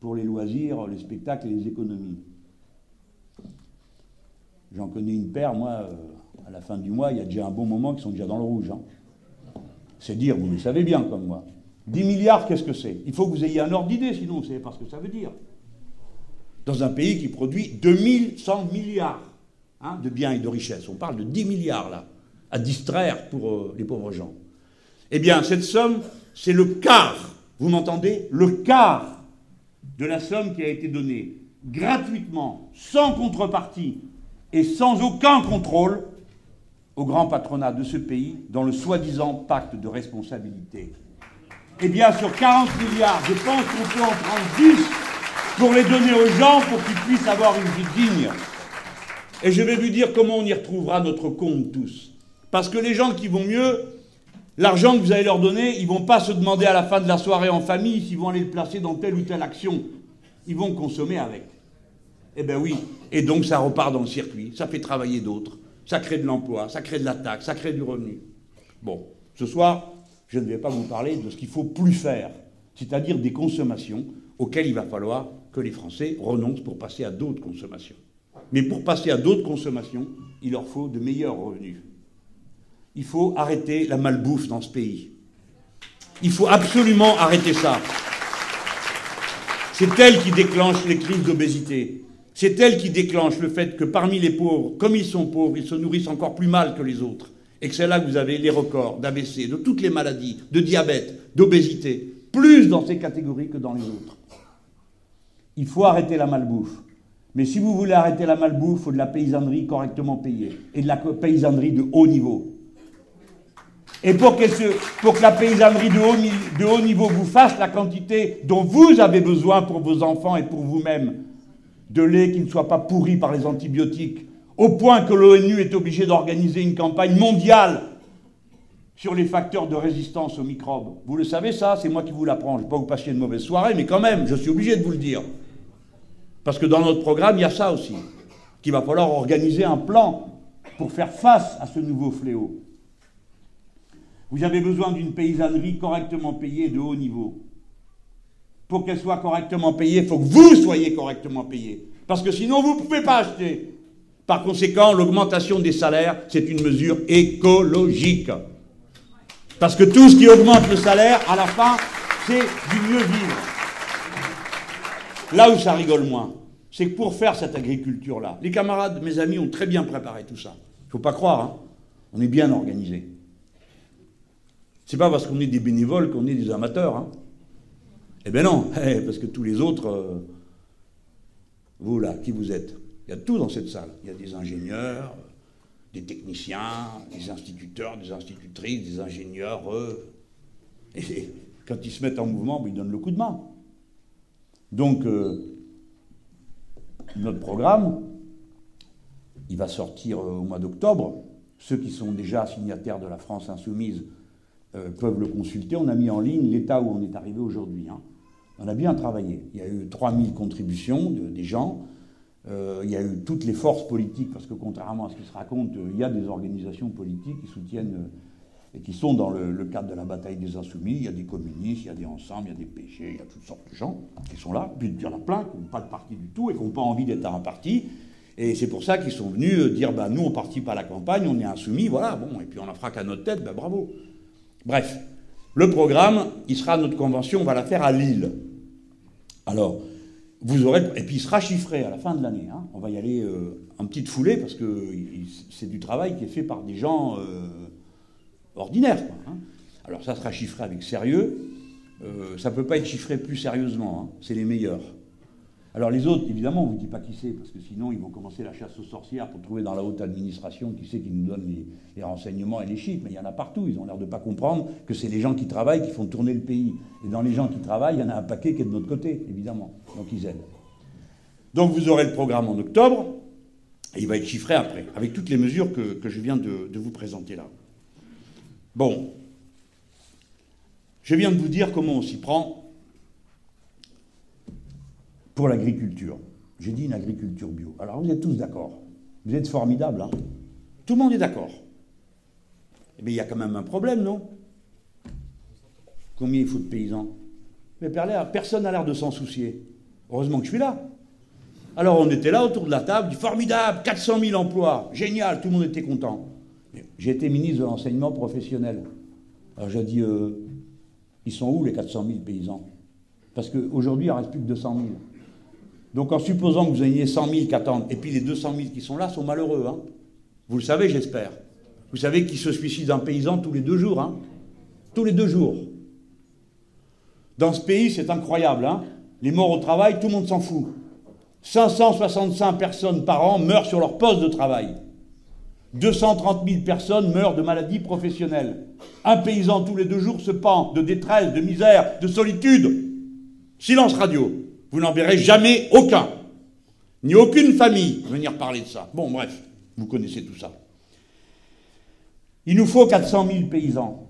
pour les loisirs, les spectacles et les économies. J'en connais une paire, moi, euh, à la fin du mois, il y a déjà un bon moment qu'ils sont déjà dans le rouge. Hein. C'est dire, vous le savez bien comme moi. 10 milliards, qu'est-ce que c'est? Il faut que vous ayez un ordre d'idée, sinon vous ne savez pas ce que ça veut dire. Dans un pays qui produit 2100 milliards hein, de biens et de richesses, on parle de 10 milliards là, à distraire pour euh, les pauvres gens. Eh bien, cette somme, c'est le quart, vous m'entendez? Le quart de la somme qui a été donnée gratuitement, sans contrepartie et sans aucun contrôle au grand patronat de ce pays dans le soi-disant pacte de responsabilité. Eh bien, sur 40 milliards, je pense qu'on peut en prendre 10 pour les donner aux gens pour qu'ils puissent avoir une vie digne. Et je vais vous dire comment on y retrouvera notre compte tous. Parce que les gens qui vont mieux, l'argent que vous allez leur donner, ils ne vont pas se demander à la fin de la soirée en famille s'ils vont aller le placer dans telle ou telle action. Ils vont consommer avec. Eh bien oui. Et donc ça repart dans le circuit. Ça fait travailler d'autres ça crée de l'emploi, ça crée de la taxe, ça crée du revenu. Bon, ce soir, je ne vais pas vous parler de ce qu'il faut plus faire, c'est-à-dire des consommations auxquelles il va falloir que les Français renoncent pour passer à d'autres consommations. Mais pour passer à d'autres consommations, il leur faut de meilleurs revenus. Il faut arrêter la malbouffe dans ce pays. Il faut absolument arrêter ça. C'est elle qui déclenche les crises d'obésité. C'est elle qui déclenche le fait que parmi les pauvres, comme ils sont pauvres, ils se nourrissent encore plus mal que les autres. Et que c'est là que vous avez les records d'ABC, de toutes les maladies, de diabète, d'obésité, plus dans ces catégories que dans les autres. Il faut arrêter la malbouffe. Mais si vous voulez arrêter la malbouffe, il faut de la paysannerie correctement payée. Et de la paysannerie de haut niveau. Et pour que, la paysannerie de haut niveau vous fasse la quantité dont vous avez besoin pour vos enfants et pour vous-même, de lait qui ne soit pas pourri par les antibiotiques, au point que l'ONU est obligée d'organiser une campagne mondiale sur les facteurs de résistance aux microbes. Vous le savez ça, c'est moi qui vous l'apprends. Je ne vais pas vous passer une mauvaise soirée, mais quand même, je suis obligé de vous le dire. Parce que dans notre programme, il y a ça aussi, qu'il va falloir organiser un plan pour faire face à ce nouveau fléau. Vous avez besoin d'une paysannerie correctement payée de haut niveau. Pour qu'elle soit correctement payée, il faut que vous soyez correctement payé. Parce que sinon, vous ne pouvez pas acheter. Par conséquent, l'augmentation des salaires, c'est une mesure écologique. Parce que tout ce qui augmente le salaire, à la fin, c'est du mieux vivre. Là où ça rigole moins, c'est que pour faire cette agriculture-là, les camarades, mes amis, ont très bien préparé tout ça. Il ne faut pas croire, hein. on est bien organisé. C'est pas parce qu'on est des bénévoles qu'on est des amateurs. Hein. Eh bien non, eh, parce que tous les autres, euh, vous là, qui vous êtes Il y a tout dans cette salle. Il y a des ingénieurs, des techniciens, des instituteurs, des institutrices, des ingénieurs. et quand ils se mettent en mouvement, ben, ils donnent le coup de main. Donc, euh, notre programme, il va sortir euh, au mois d'octobre. Ceux qui sont déjà signataires de la France insoumise peuvent le consulter. On a mis en ligne l'état où on est arrivé aujourd'hui. Hein. On a bien travaillé. Il y a eu 3000 contributions des gens. Euh, il y a eu toutes les forces politiques, parce que contrairement à ce qui se raconte, euh, il y a des organisations politiques qui soutiennent et qui sont dans le, cadre de la bataille des insoumis. Il y a des communistes, il y a des ensembles, il y a des péchés, il y a toutes sortes de gens qui sont là. Puis il y en a plein qui n'ont pas de parti du tout et qui n'ont pas envie d'être un parti. Et c'est pour ça qu'ils sont venus dire bah, nous, on ne participe pas à la campagne, on est insoumis, voilà, bon, et puis on la fera qu'à notre tête, bah, bravo. Bref, le programme, il sera notre convention, on va la faire à Lille. Alors, vous aurez. Et puis il sera chiffré à la fin de l'année. Hein. On va y aller euh, en petite foulée parce que c'est du travail qui est fait par des gens euh, ordinaires. Hein. Alors ça sera chiffré avec sérieux. Euh, ça ne peut pas être chiffré plus sérieusement. Hein. C'est les meilleurs. Alors les autres, évidemment, on ne vous dit pas qui c'est, parce que sinon ils vont commencer la chasse aux sorcières pour trouver dans la haute administration qui c'est qui nous donne les, renseignements et les chiffres. Mais il y en a partout, ils ont l'air de ne pas comprendre que c'est les gens qui travaillent qui font tourner le pays. Et dans les gens qui travaillent, il y en a un paquet qui est de notre côté, évidemment. Donc ils aident. Donc vous aurez le programme en octobre, et il va être chiffré après, avec toutes les mesures que, je viens de, de vous présenter là. Bon, je viens de vous dire comment on s'y prend pour l'agriculture. J'ai dit une agriculture bio. Alors vous êtes tous d'accord. Vous êtes formidables, hein Tout le monde est d'accord. Mais il y a quand même un problème, non? Combien il faut de paysans? Mais personne n'a l'air de s'en soucier. Heureusement que je suis là. Alors on était là autour de la table, dit formidable, 400 000 emplois, génial, tout le monde était content. J'ai été ministre de l'enseignement professionnel. Alors j'ai dit, euh, ils sont où les 400 000 paysans? Parce qu'aujourd'hui, il en reste plus que 200 000. Donc en supposant que vous ayez 100 000 qui attendent, et puis les 200 000 qui sont là sont malheureux. Hein. Vous le savez, j'espère. Vous savez qu'il se suicide un paysan tous les deux jours. Hein. Tous les deux jours. Dans ce pays, c'est incroyable. Hein. les morts au travail, tout le monde s'en fout. 565 personnes par an meurent sur leur poste de travail. 230 000 personnes meurent de maladies professionnelles. Un paysan tous les deux jours se pend de détresse, de misère, de solitude. Silence radio. Vous n'en verrez jamais aucun, ni aucune famille venir parler de ça. Bon, bref, vous connaissez tout ça. Il nous faut 400 000 paysans.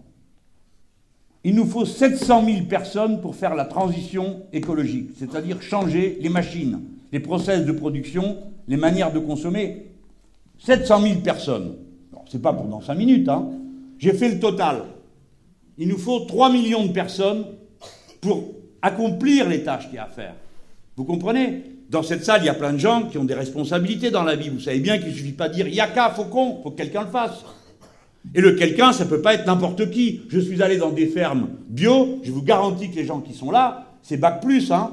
Il nous faut 700 000 personnes pour faire la transition écologique, c'est-à-dire changer les machines, les process de production, les manières de consommer. 700 000 personnes. Ce n'est pas pendant 5 minutes. Hein. J'ai fait le total. Il nous faut 3 millions de personnes pour accomplir les tâches qu'il y a à faire. Vous comprenez? Dans cette salle, il y a plein de gens qui ont des responsabilités dans la vie. Vous savez bien qu'il ne suffit pas de dire Yaka, faucon, faut que quelqu'un le fasse. Et le quelqu'un, ça ne peut pas être n'importe qui. Je suis allé dans des fermes bio, je vous garantis que les gens qui sont là, c'est Bac plus, hein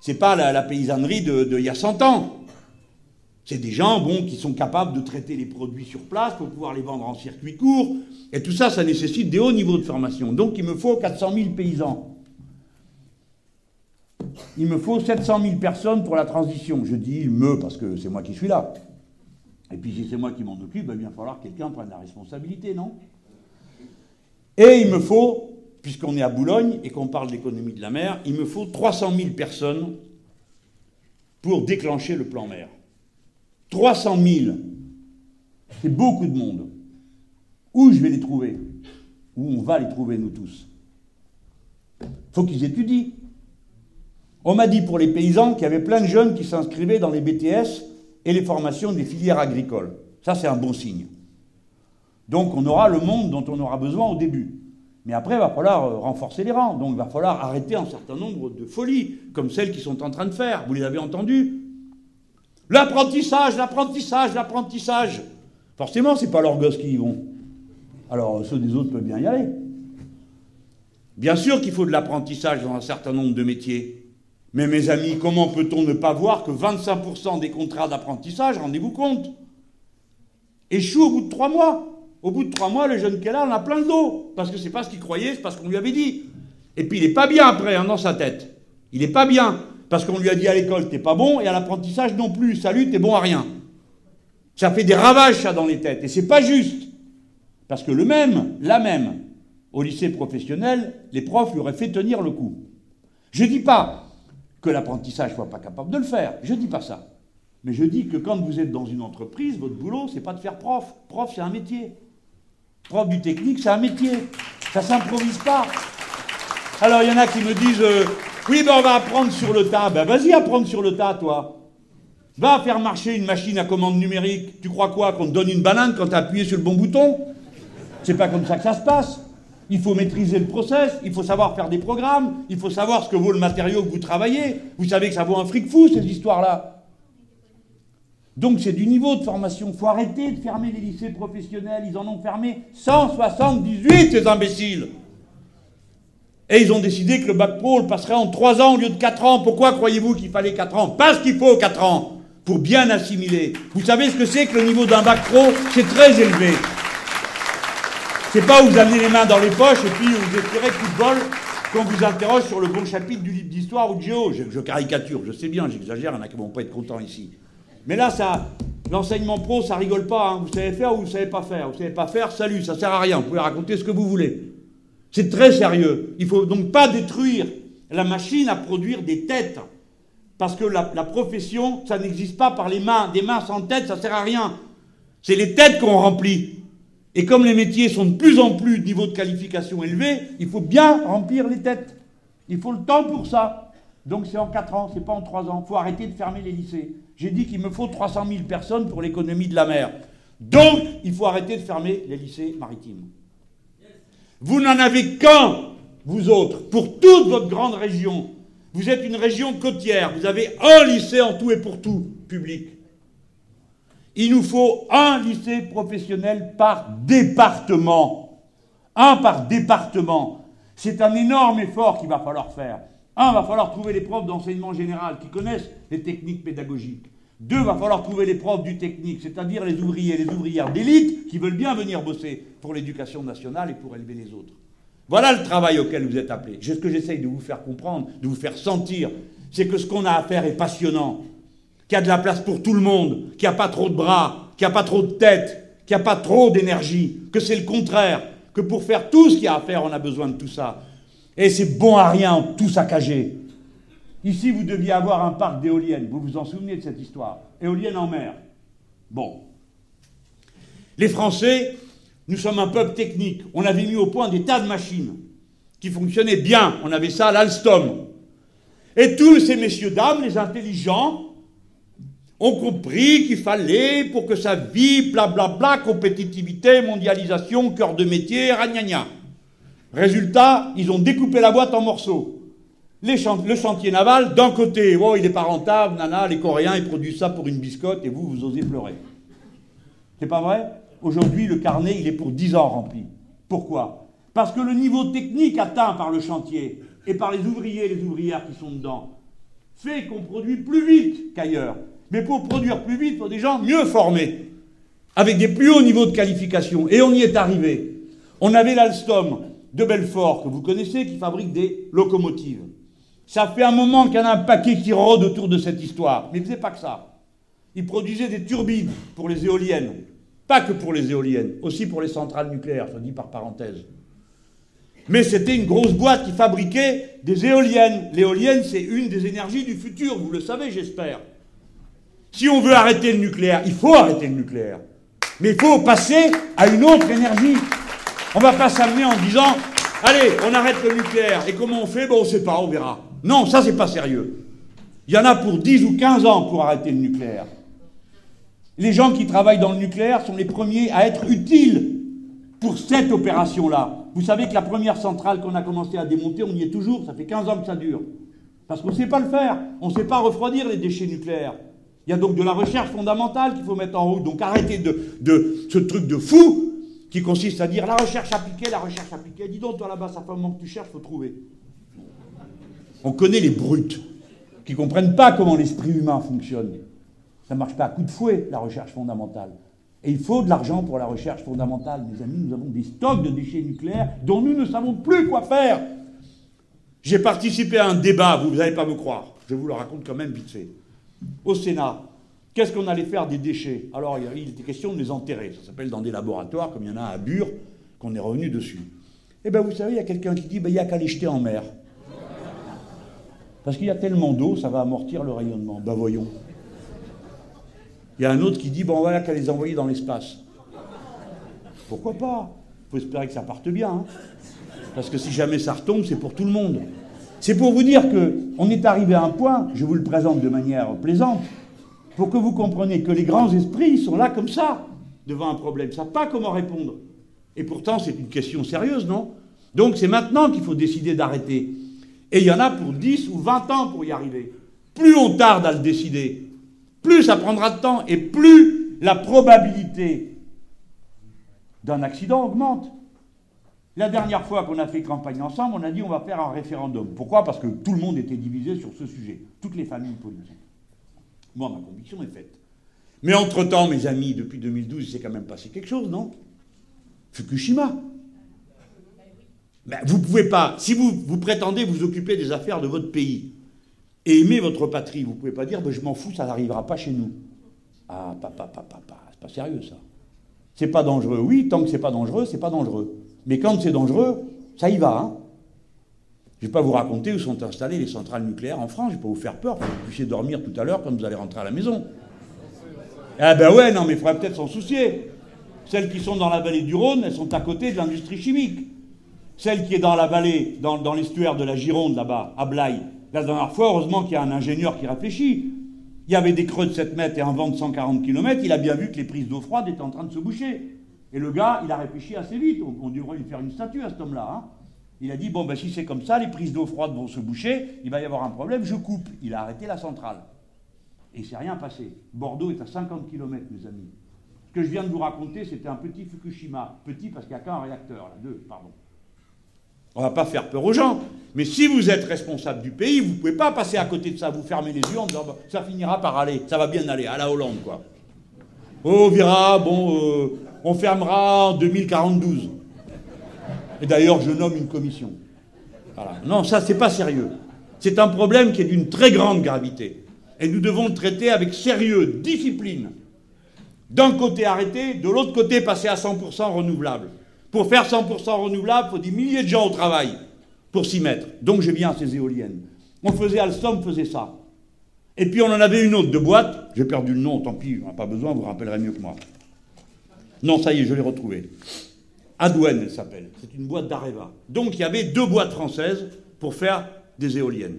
C'est pas la, paysannerie de, y a 100 ans. C'est des gens bon, qui sont capables de traiter les produits sur place pour pouvoir les vendre en circuit court. Et tout ça, ça nécessite des hauts niveaux de formation. Donc il me faut 400 000 paysans. Il me faut 700 000 personnes pour la transition. Je dis il me parce que c'est moi qui suis là. Et puis si c'est moi qui m'en occupe, ben, il va falloir que quelqu'un prenne la responsabilité, non? Et il me faut puisqu'on est à Boulogne et qu'on parle d'économie de la mer, il me faut 300 000 personnes pour déclencher le plan mer. 300 000, c'est beaucoup de monde. Où je vais les trouver? Où on va les trouver, nous tous? Faut qu'ils étudient. On m'a dit pour les paysans qu'il y avait plein de jeunes qui s'inscrivaient dans les BTS et les formations des filières agricoles. Ça, c'est un bon signe. Donc on aura le monde dont on aura besoin au début. Mais après, il va falloir euh, renforcer les rangs. Donc il va falloir arrêter un certain nombre de folies, comme celles qu'ils sont en train de faire. Vous les avez entendues? L'apprentissage, l'apprentissage, l'apprentissage. Forcément, ce n'est pas leurs gosses qui y vont. Alors ceux des autres peuvent bien y aller. Bien sûr qu'il faut de l'apprentissage dans un certain nombre de métiers. Mais mes amis, comment peut-on ne pas voir que 25% des contrats d'apprentissage, rendez-vous compte, échouent au bout de trois mois au bout de trois mois, le jeune qu'elle a, on a plein de dos. Parce que c'est pas ce qu'il croyait, c'est parce qu'on lui avait dit. Et puis il n'est pas bien après, hein, dans sa tête. Il n'est pas bien. Parce qu'on lui a dit à l'école, t'es pas bon, et à l'apprentissage non plus. Salut, t'es bon à rien. Ça fait des ravages, ça, dans les têtes. Et c'est pas juste. Parce que le même, la même, au lycée professionnel, les profs lui auraient fait tenir le coup. Je dis pas que l'apprentissage soit pas capable de le faire. Je dis pas ça. Mais je dis que quand vous êtes dans une entreprise, votre boulot, c'est pas de faire prof. Prof, c'est un métier. Prof du technique, c'est un métier. Ça s'improvise pas. Alors il y en a qui me disent euh, Oui, ben on va apprendre sur le tas. Ben vas-y, apprendre sur le tas, toi. Va faire marcher une machine à commande numérique. Tu crois quoi Qu'on te donne une banane quand tu appuyé sur le bon bouton? C'est pas comme ça que ça se passe. Il faut maîtriser le process, il faut savoir faire des programmes, il faut savoir ce que vaut le matériau que vous travaillez. Vous savez que ça vaut un fric fou, ces histoires-là. Donc c'est du niveau de formation. Il faut arrêter de fermer les lycées professionnels. Ils en ont fermé 178, ces imbéciles. Et ils ont décidé que le bac pro le passerait en 3 ans au lieu de 4 ans. Pourquoi croyez-vous qu'il fallait 4 ans? Parce qu'il faut 4 ans pour bien assimiler. Vous savez ce que c'est que le niveau d'un bac pro? C'est très élevé. C'est pas où vous amenez les mains dans les poches et puis vous espérez tout de bol qu'on vous interroge sur le bon chapitre du livre d'histoire ou de géo. Je, caricature, je sais bien, j'exagère, il y en a qui vont pas être contents ici. Mais là, ça, l'enseignement pro, ça rigole pas. Hein. Vous savez faire ou vous savez pas faire? Vous savez pas faire, salut, ça sert à rien. Vous pouvez raconter ce que vous voulez. C'est très sérieux. Il faut donc pas détruire la machine à produire des têtes. Parce que la, profession, ça n'existe pas par les mains. Des mains sans tête, ça sert à rien. C'est les têtes qu'on remplit. Et comme les métiers sont de plus en plus de niveau de qualification élevé, il faut bien remplir les têtes. Il faut le temps pour ça. Donc c'est en 4 ans, c'est pas en 3 ans. Il faut arrêter de fermer les lycées. J'ai dit qu'il me faut 300 000 personnes pour l'économie de la mer. Donc, il faut arrêter de fermer les lycées maritimes. Vous n'en avez qu'un, vous autres, pour toute votre grande région. Vous êtes une région côtière. Vous avez un lycée en tout et pour tout, public. Il nous faut un lycée professionnel par département. Un par département. C'est un énorme effort qu'il va falloir faire. Un, va falloir trouver les profs d'enseignement général qui connaissent les techniques pédagogiques. Deux, va falloir trouver les profs du technique, c'est-à-dire les ouvriers, les ouvrières d'élite qui veulent bien venir bosser pour l'éducation nationale et pour élever les autres. Voilà le travail auquel vous êtes appelés. Ce que j'essaye de vous faire comprendre, de vous faire sentir, c'est que ce qu'on a à faire est passionnant, qu'il y a de la place pour tout le monde, qu'il n'y a pas trop de bras, qu'il n'y a pas trop de tête, qu'il n'y a pas trop d'énergie, que c'est le contraire, que pour faire tout ce qu'il y a à faire, on a besoin de tout ça. Et c'est bon à rien, tout saccagé. Ici, vous deviez avoir un parc d'éoliennes. Vous vous en souvenez de cette histoire? Éoliennes en mer. Bon. Les Français, nous sommes un peuple technique. On avait mis au point des tas de machines qui fonctionnaient bien. On avait ça à l'Alstom. Et tous ces messieurs, dames, les intelligents, ont compris qu'il fallait, pour que ça vive, blablabla, compétitivité, mondialisation, cœur de métier, ragnagna. Résultat, ils ont découpé la boîte en morceaux. le chantier naval, d'un côté, oh, il n'est pas rentable, nana, les Coréens, ils produisent ça pour une biscotte et vous, vous osez pleurer. C'est pas vrai? Aujourd'hui, le carnet, il est pour 10 ans rempli. Pourquoi? Parce que le niveau technique atteint par le chantier et par les ouvriers et les ouvrières qui sont dedans fait qu'on produit plus vite qu'ailleurs. Mais pour produire plus vite, faut des gens mieux formés, avec des plus hauts niveaux de qualification. Et on y est arrivé. On avait l'Alstom de Belfort, que vous connaissez, qui fabrique des locomotives. Ça fait un moment qu'il y en a un paquet qui rôde autour de cette histoire. Mais il ne faisait pas que ça. Il produisait des turbines pour les éoliennes. Pas que pour les éoliennes, aussi pour les centrales nucléaires, je dis par parenthèse. Mais c'était une grosse boîte qui fabriquait des éoliennes. L'éolienne, c'est une des énergies du futur, vous le savez, j'espère. Si on veut arrêter le nucléaire, il faut arrêter le nucléaire. Mais il faut passer à une autre énergie. On ne va pas s'amener en disant Allez, on arrête le nucléaire. Et comment on fait? Bon, on ne sait pas, on verra. Non, ça, c'est pas sérieux. Il y en a pour 10 ou 15 ans pour arrêter le nucléaire. Les gens qui travaillent dans le nucléaire sont les premiers à être utiles pour cette opération-là. Vous savez que la première centrale qu'on a commencé à démonter, on y est toujours, ça fait 15 ans que ça dure. Parce qu'on ne sait pas le faire. On ne sait pas refroidir les déchets nucléaires. Il y a donc de la recherche fondamentale qu'il faut mettre en route. Donc arrêtez de, ce truc de fou qui consiste à dire la recherche appliquée, la recherche appliquée. Dis donc, toi là-bas, ça fait un moment que tu cherches, faut trouver. On connaît les brutes qui ne comprennent pas comment l'esprit humain fonctionne. Ça ne marche pas à coup de fouet, la recherche fondamentale. Et il faut de l'argent pour la recherche fondamentale. Mes amis, nous avons des stocks de déchets nucléaires dont nous ne savons plus quoi faire. J'ai participé à un débat, vous n'allez pas me croire, je vous le raconte quand même vite fait. Au Sénat, qu'est-ce qu'on allait faire des déchets? Alors, il était question de les enterrer. Ça s'appelle dans des laboratoires, comme il y en a à Bure, qu'on est revenu dessus. Eh bien, vous savez, il y a quelqu'un qui dit, ben, il n'y a qu'à les jeter en mer. Parce qu'il y a tellement d'eau, ça va amortir le rayonnement. Ben voyons. Il y a un autre qui dit, bon voilà qu'à les envoyer dans l'espace. Pourquoi pas? Il faut espérer que ça parte bien. Hein. Parce que si jamais ça retombe, c'est pour tout le monde. C'est pour vous dire qu'on est arrivé à un point, je vous le présente de manière plaisante, pour que vous compreniez que les grands esprits sont là comme ça, devant un problème. Ne savent pas comment répondre. Et pourtant, c'est une question sérieuse, non? Donc c'est maintenant qu'il faut décider d'arrêter. Et il y en a pour 10 ou 20 ans pour y arriver. Plus on tarde à le décider, plus ça prendra de temps et plus la probabilité d'un accident augmente. La dernière fois qu'on a fait campagne ensemble, on a dit on va faire un référendum. Pourquoi? Parce que tout le monde était divisé sur ce sujet, toutes les familles politiques. Moi, ma conviction est faite. Mais entre-temps, mes amis, depuis 2012, il s'est quand même passé quelque chose, non? Fukushima. Ben, vous ne pouvez pas, si vous, vous prétendez vous occuper des affaires de votre pays, et aimer votre patrie. Vous ne pouvez pas dire ben, je m'en fous, ça n'arrivera pas chez nous. Ah, papa, papa, papa, c'est pas sérieux ça. C'est pas dangereux. Oui, tant que c'est pas dangereux, c'est pas dangereux. Mais quand c'est dangereux, ça y va. Hein. Je ne vais pas vous raconter où sont installées les centrales nucléaires en France. Je ne vais pas vous faire peur pour que vous puissiez dormir tout à l'heure quand vous allez rentrer à la maison. Ah ben ouais, non, mais il faudrait peut-être s'en soucier. Celles qui sont dans la vallée du Rhône, elles sont à côté de l'industrie chimique. Celle qui est dans la vallée, dans, dans l'estuaire de la Gironde, là-bas, à Blaye, la dernière fois, heureusement qu'il y a un ingénieur qui réfléchit. Il y avait des creux de 7 mètres et un vent de 140 km. Il a bien vu que les prises d'eau froide étaient en train de se boucher. Et le gars, il a réfléchi assez vite. On, devrait lui faire une statue à cet homme-là. Hein. Il a dit bon, ben, si c'est comme ça, les prises d'eau froide vont se boucher, il va y avoir un problème, je coupe. Il a arrêté la centrale. Et il s'est rien passé. Bordeaux est à 50 km, mes amis. Ce que je viens de vous raconter, c'était un petit Fukushima. Petit parce qu'il n'y a qu'un réacteur, là, deux, pardon. On ne va pas faire peur aux gens. Mais si vous êtes responsable du pays, vous ne pouvez pas passer à côté de ça, vous fermer les yeux en disant ça finira par aller, ça va bien aller, à la Hollande, quoi. Oh, verra, bon, euh, on fermera en 2042. Et d'ailleurs, je nomme une commission. Non, ça, c'est pas sérieux. C'est un problème qui est d'une très grande gravité. Et nous devons le traiter avec sérieux, discipline. D'un côté arrêter, de l'autre côté passer à 100% renouvelable. Pour faire 100% renouvelable, il faut des milliers de gens au travail pour s'y mettre. Donc viens à ces éoliennes. On faisait Alstom, faisait ça. Et puis on en avait une autre de boîte. J'ai perdu le nom, tant pis, on n'a pas besoin, vous vous rappellerez mieux que moi. Non, ça y est, je l'ai retrouvée. Adwen, elle s'appelle. C'est une boîte d'Areva. Donc il y avait deux boîtes françaises pour faire des éoliennes.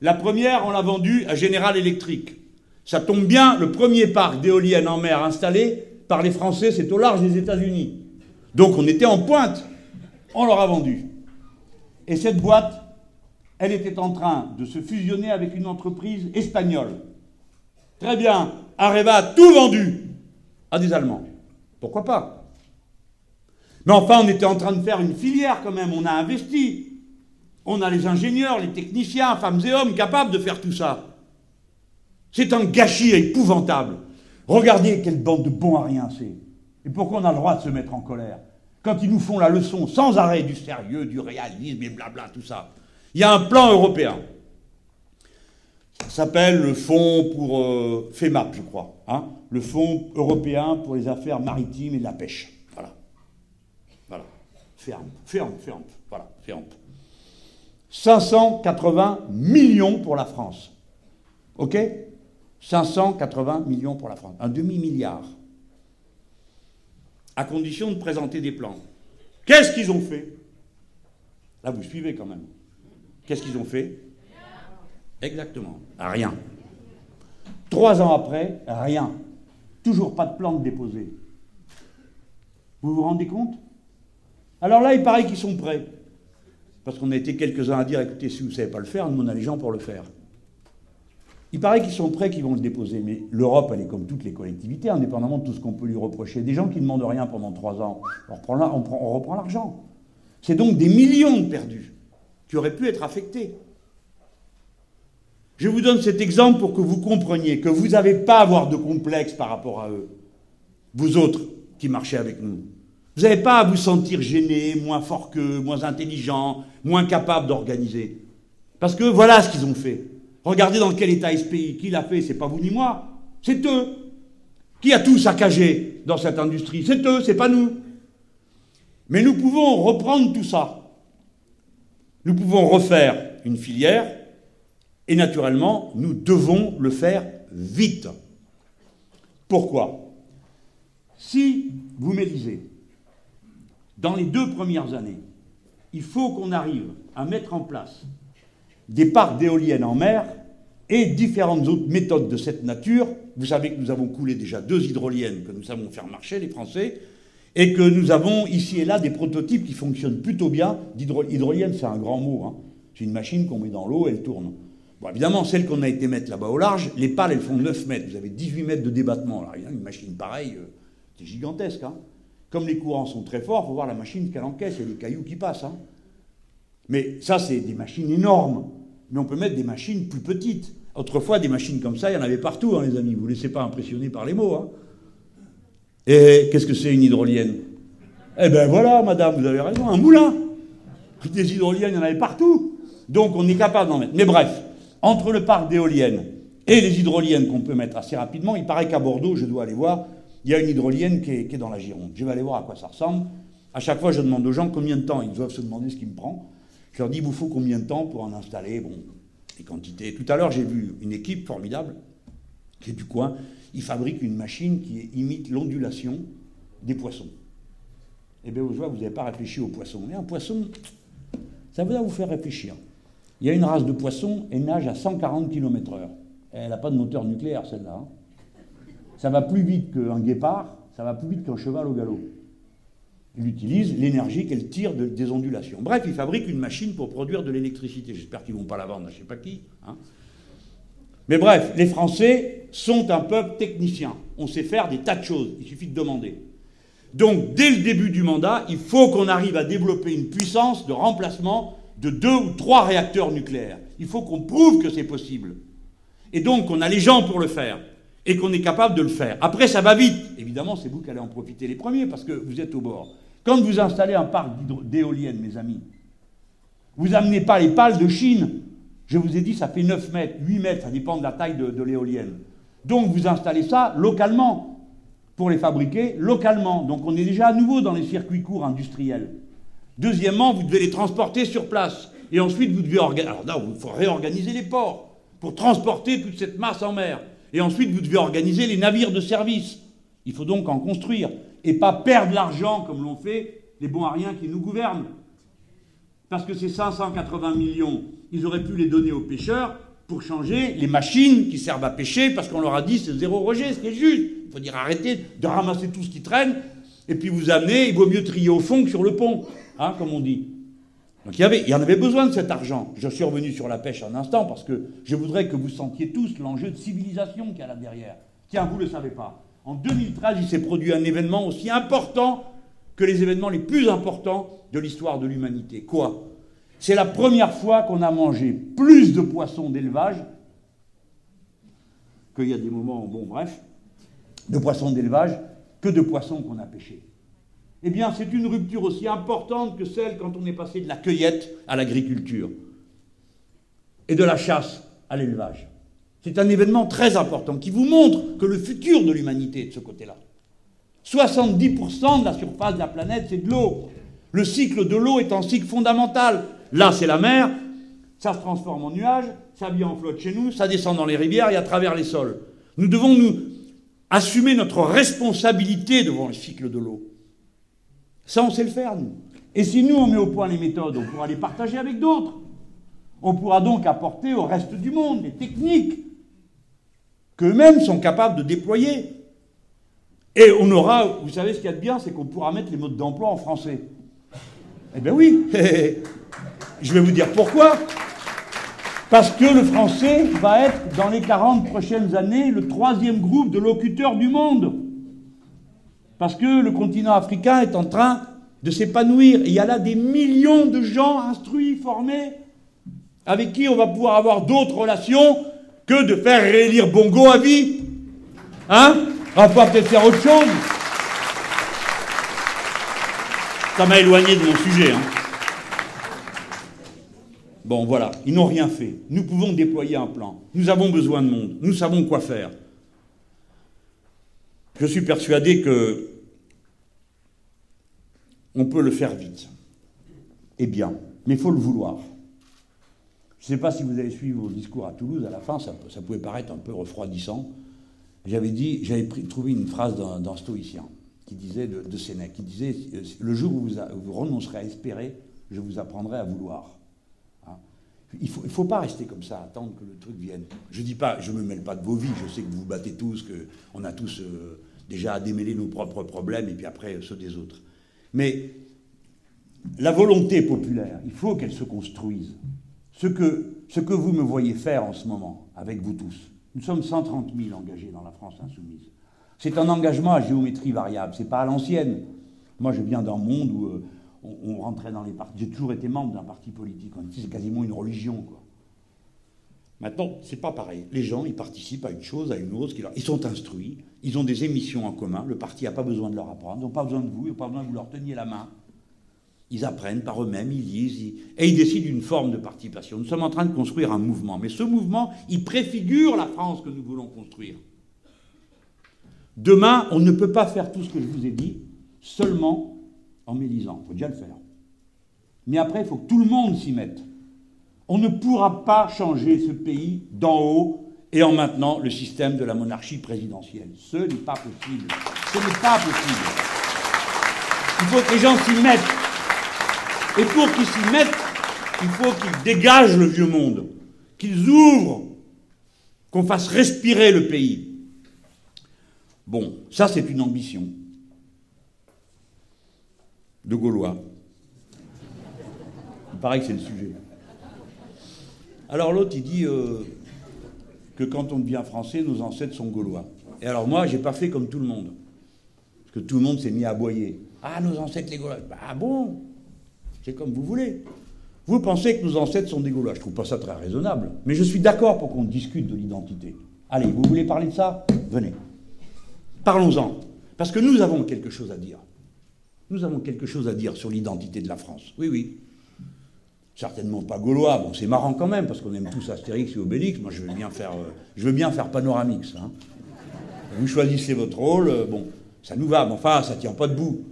La première, on l'a vendue à General Electric. Ça tombe bien, le premier parc d'éoliennes en mer installé par les Français, c'est au large des États-Unis. Donc on était en pointe. On leur a vendu. Et cette boîte, elle était en train de se fusionner avec une entreprise espagnole. Très bien, Areva a tout vendu à des Allemands. Pourquoi pas? Mais enfin, on était en train de faire une filière quand même, on a investi. On a les ingénieurs, les techniciens, femmes et hommes capables de faire tout ça. C'est un gâchis épouvantable. Regardez quelle bande de bons à rien c'est. Et pourquoi on a le droit de se mettre en colère? Quand ils nous font la leçon sans arrêt du sérieux, du réalisme et blabla, tout ça. Il y a un plan européen. S'appelle le Fonds pour euh, FEMAP, je crois. Hein le Fonds européen pour les affaires maritimes et de la pêche. Voilà. Voilà. Ferme, ferme, ferme. Voilà, ferme. 580 millions pour la France. OK? 580 millions pour la France. Un demi-milliard. À condition de présenter des plans. Qu'est-ce qu'ils ont fait? Là, vous suivez quand même. Qu'est-ce qu'ils ont fait? Exactement. Rien. Trois ans après, rien. Toujours pas de plan de déposer. Vous vous rendez compte? Alors là, il paraît qu'ils sont prêts. Parce qu'on a été quelques-uns à dire, écoutez, si vous ne savez pas le faire, nous, on a les gens pour le faire. Il paraît qu'ils sont prêts, qu'ils vont le déposer. Mais l'Europe, elle est comme toutes les collectivités, indépendamment de tout ce qu'on peut lui reprocher. Des gens qui ne demandent rien pendant trois ans, on reprend, on reprend l'argent. C'est donc des millions de perdus qui auraient pu être affectés. Je vous donne cet exemple pour que vous compreniez que vous n'avez pas à avoir de complexe par rapport à eux, vous autres qui marchez avec nous. Vous n'avez pas à vous sentir gêné, moins fort qu'eux, moins intelligent, moins capable d'organiser. Parce que voilà ce qu'ils ont fait. Regardez dans quel état est ce pays. Qui l'a fait C'est pas vous ni moi. C'est eux. Qui a tout saccagé dans cette industrie C'est eux, c'est pas nous. Mais nous pouvons reprendre tout ça. Nous pouvons refaire une filière et naturellement, nous devons le faire vite. Pourquoi? Si vous m'élisez, dans les deux premières années, il faut qu'on arrive à mettre en place des parcs d'éoliennes en mer et différentes autres méthodes de cette nature. Vous savez que nous avons coulé déjà deux hydroliennes que nous savons faire marcher, les Français, et que nous avons ici et là des prototypes qui fonctionnent plutôt bien. Hydrolienne, c'est un grand mot. Hein. C'est une machine qu'on met dans l'eau, elle tourne. Bon, évidemment, celle qu'on a été mettre là-bas au large, les pales, elles font 9 mètres. Vous avez 18 mètres de débattement. Alors, une machine pareille, euh, c'est gigantesque. Hein. Comme les courants sont très forts, il faut voir la machine qu'elle encaisse. Il y a des cailloux qui passent. Hein. Mais ça, c'est des machines énormes. Mais on peut mettre des machines plus petites. Autrefois, des machines comme ça, il y en avait partout, hein, les amis. Vous ne vous laissez pas impressionner par les mots. Et qu'est-ce que c'est une hydrolienne? Eh bien voilà, madame, vous avez raison, un moulin. Des hydroliennes, il y en avait partout. Donc on est capable d'en mettre. Mais bref, entre le parc d'éoliennes et les hydroliennes qu'on peut mettre assez rapidement, il paraît qu'à Bordeaux, je dois aller voir, il y a une hydrolienne qui est, dans la Gironde. Je vais aller voir à quoi ça ressemble. À chaque fois, je demande aux gens combien de temps. Ils doivent se demander ce qui me prend. Je leur dis, vous faut combien de temps pour en installer Bon, les quantités. Tout à l'heure, j'ai vu une équipe formidable qui est du coin il fabrique une machine qui imite l'ondulation des poissons. Eh bien, vous n'avez pas réfléchi aux poissons. Mais un poisson, ça va vous faire réfléchir. Il y a une race de poisson, elle nage à 140 km/h. Elle n'a pas de moteur nucléaire, celle-là. Hein. Ça va plus vite qu'un guépard, ça va plus vite qu'un cheval au galop. Il utilise l'énergie qu'elle tire des ondulations. Bref, il fabrique une machine pour produire de l'électricité. J'espère qu'ils ne vont pas la vendre à je ne sais pas qui. Hein. Mais bref, les Français sont un peuple technicien. On sait faire des tas de choses, il suffit de demander. Donc, dès le début du mandat, il faut qu'on arrive à développer une puissance de remplacement de deux ou trois réacteurs nucléaires. Il faut qu'on prouve que c'est possible. Et donc, on a les gens pour le faire. Et qu'on est capable de le faire. Après, ça va vite. Évidemment, c'est vous qui allez en profiter les premiers parce que vous êtes au bord. Quand vous installez un parc d'éoliennes, mes amis, vous n'amenez pas les pales de Chine je vous ai dit, ça fait 9 mètres, 8 mètres, ça dépend de la taille de, l'éolienne. Donc vous installez ça localement, pour les fabriquer localement. Donc on est déjà à nouveau dans les circuits courts industriels. Deuxièmement, vous devez les transporter sur place. Et ensuite, vous devez. Alors là, il faut réorganiser les ports pour transporter toute cette masse en mer. Et ensuite, vous devez organiser les navires de service. Il faut donc en construire et pas perdre l'argent comme l'ont fait les bons ariens qui nous gouvernent. Parce que ces 580 millions ils auraient pu les donner aux pêcheurs pour changer les machines qui servent à pêcher, parce qu'on leur a dit c'est zéro rejet, ce qui est juste. Il faut dire arrêtez de ramasser tout ce qui traîne, et puis vous amenez, il vaut mieux trier au fond que sur le pont, hein, comme on dit. Donc il y, il y en avait besoin de cet argent. Je suis revenu sur la pêche un instant, parce que je voudrais que vous sentiez tous l'enjeu de civilisation qu'il y a là derrière. Tiens, vous ne le savez pas. En 2013, il s'est produit un événement aussi important que les événements les plus importants de l'histoire de l'humanité. Quoi? C'est la première fois qu'on a mangé plus de poissons d'élevage qu'il y a des moments, bon bref, de poissons d'élevage que de poissons qu'on a pêchés. Eh bien, c'est une rupture aussi importante que celle quand on est passé de la cueillette à l'agriculture et de la chasse à l'élevage. C'est un événement très important qui vous montre que le futur de l'humanité est de ce côté-là. 70% de la surface de la planète, c'est de l'eau. Le cycle de l'eau est un cycle fondamental. Là, c'est la mer, ça se transforme en nuage, ça vient en flotte chez nous, ça descend dans les rivières et à travers les sols. Nous devons nous assumer notre responsabilité devant le cycle de l'eau. Ça, on sait le faire, nous. Et si nous, on met au point les méthodes, on pourra les partager avec d'autres. On pourra donc apporter au reste du monde des techniques qu'eux-mêmes sont capables de déployer. Et on aura, vous savez ce qu'il y a de bien, c'est qu'on pourra mettre les modes d'emploi en français. Eh bien oui, je vais vous dire pourquoi. Parce que le français va être, dans les 40 prochaines années, le troisième groupe de locuteurs du monde. Parce que le continent africain est en train de s'épanouir. Il y a là des millions de gens instruits, formés, avec qui on va pouvoir avoir d'autres relations que de faire réélire Bongo à vie. Hein? On va pouvoir peut-être faire autre chose. Ça m'a éloigné de mon sujet. Hein. Bon, voilà, ils n'ont rien fait. Nous pouvons déployer un plan. Nous avons besoin de monde. Nous savons quoi faire. Je suis persuadé que on peut le faire vite et bien, mais il faut le vouloir. Je ne sais pas si vous avez suivi vos discours à Toulouse, à la fin, ça, pouvait paraître un peu refroidissant. J'avais dit, j'avais trouvé une phrase d'un stoïcien qui disait, de, Sénèque, qui disait Le jour où vous, renoncerez à espérer, je vous apprendrai à vouloir. Il ne faut, pas rester comme ça, attendre que le truc vienne. Je dis pas, je ne me mêle pas de vos vies, je sais que vous vous battez tous, qu'on a tous euh, déjà à démêler nos propres problèmes et puis après ceux des autres. Mais la volonté populaire, il faut qu'elle se construise ce que, ce que vous me voyez faire en ce moment, avec vous tous. Nous sommes 130 000 engagés dans la France insoumise. C'est un engagement à géométrie variable, c'est pas à l'ancienne. Moi, je viens d'un monde où euh, on, rentrait dans les partis. J'ai toujours été membre d'un parti politique. C'est quasiment une religion, quoi. Maintenant, c'est pas pareil. Les gens, ils participent à une chose, à une autre. Ils sont instruits. Ils ont des émissions en commun. Le parti n'a pas besoin de leur apprendre. Ils n'ont pas besoin de vous. Ils n'ont pas besoin que vous leur teniez la main. Ils apprennent par eux-mêmes, ils lisent, et ils décident une forme de participation. Nous sommes en train de construire un mouvement, mais ce mouvement, il préfigure la France que nous voulons construire. Demain, on ne peut pas faire tout ce que je vous ai dit seulement en mélisant. Il faut déjà le faire. Mais après, il faut que tout le monde s'y mette. On ne pourra pas changer ce pays d'en haut et en maintenant le système de la monarchie présidentielle. Ce n'est pas possible. Ce n'est pas possible. Il faut que les gens s'y mettent. Et pour qu'ils s'y mettent, il faut qu'ils dégagent le vieux monde, qu'ils ouvrent, qu'on fasse respirer le pays. Bon, ça c'est une ambition de Gaulois. Il paraît que c'est le sujet. Alors l'autre, il dit euh, que quand on devient français, nos ancêtres sont gaulois. Et alors moi, j'ai pas fait comme tout le monde. Parce que tout le monde s'est mis à aboyer. Ah, nos ancêtres les gaulois. Ah bon? C'est comme vous voulez. Vous pensez que nos ancêtres sont des Gaulois. Je trouve pas ça très raisonnable. Mais je suis d'accord pour qu'on discute de l'identité. Allez, vous voulez parler de ça? Venez. Parlons-en. Parce que nous avons quelque chose à dire. Nous avons quelque chose à dire sur l'identité de la France. Oui, oui. Certainement pas gaulois. Bon, c'est marrant quand même, parce qu'on aime tous Astérix et Obélix. Moi, je veux bien faire, euh, je veux bien faire Panoramix. Hein. Vous choisissez votre rôle. Euh, bon, ça nous va, mais enfin, ça tient pas debout.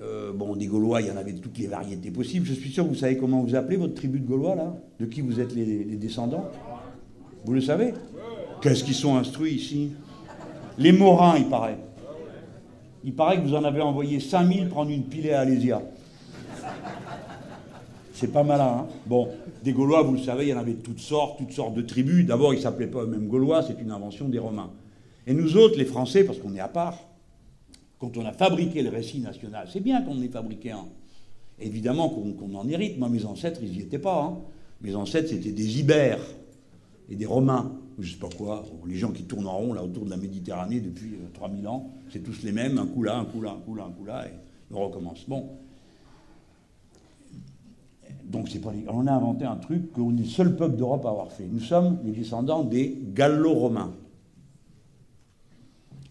Euh, bon, des Gaulois, il y en avait de toutes les variétés possibles. Je suis sûr que vous savez comment vous appelez votre tribu de Gaulois, là? De qui vous êtes les, descendants? Vous le savez? Qu'est-ce qu'ils sont instruits ici? Les Morins, il paraît. Il paraît que vous en avez envoyé 5000 prendre une pilée à Alésia. C'est pas malin, hein Bon, des Gaulois, vous le savez, il y en avait de toutes sortes, toutes sortes de tribus. D'abord, ils ne s'appelaient pas eux-mêmes Gaulois, c'est une invention des Romains. Et nous autres, les Français, parce qu'on est à part, quand on a fabriqué le récit national, c'est bien qu'on ait fabriqué un. Évidemment qu'on en hérite. Moi, mes ancêtres, ils n'y étaient pas. Hein. Mes ancêtres, c'était des Ibères et des Romains, je ne sais pas quoi. Les gens qui tournent en rond là autour de la Méditerranée depuis 3000 euh, ans, c'est tous les mêmes, un coup là, un coup là, un coup là, un coup là, et on recommence. Bon. Donc c'est pas on a inventé un truc qu'on est le seul peuple d'Europe à avoir fait. Nous sommes les descendants des Gallo-Romains.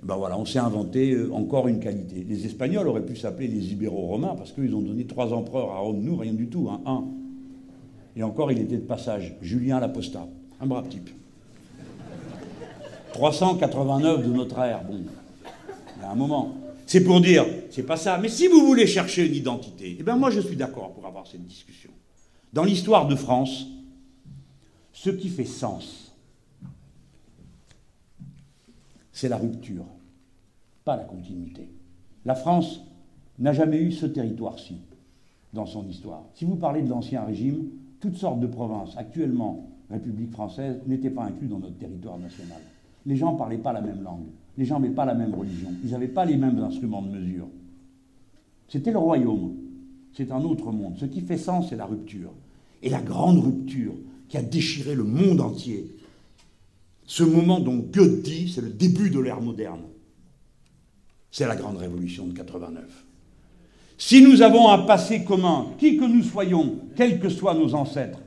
Ben voilà, on s'est inventé euh, encore une qualité. Les Espagnols auraient pu s'appeler les Ibéro-Romains parce qu'ils ont donné trois empereurs à Rome, nous, rien du tout, hein, un. Et encore, il était de passage. Julien l'Apostat, un brave type. 389 de notre ère, bon, a un moment. C'est pour dire, c'est pas ça. Mais si vous voulez chercher une identité, eh bien moi je suis d'accord pour avoir cette discussion. Dans l'histoire de France, ce qui fait sens, c'est la rupture, pas la continuité. La France n'a jamais eu ce territoire-ci dans son histoire. Si vous parlez de l'Ancien Régime, toutes sortes de provinces, actuellement République française, n'étaient pas incluses dans notre territoire national. Les gens ne parlaient pas la même langue, les gens n'avaient pas la même religion, ils n'avaient pas les mêmes instruments de mesure. C'était le royaume, c'est un autre monde. Ce qui fait sens, c'est la rupture. Et la grande rupture qui a déchiré le monde entier, ce moment dont Goethe dit, c'est le début de l'ère moderne. C'est la grande révolution de 89. Si nous avons un passé commun, qui que nous soyons, quels que soient nos ancêtres,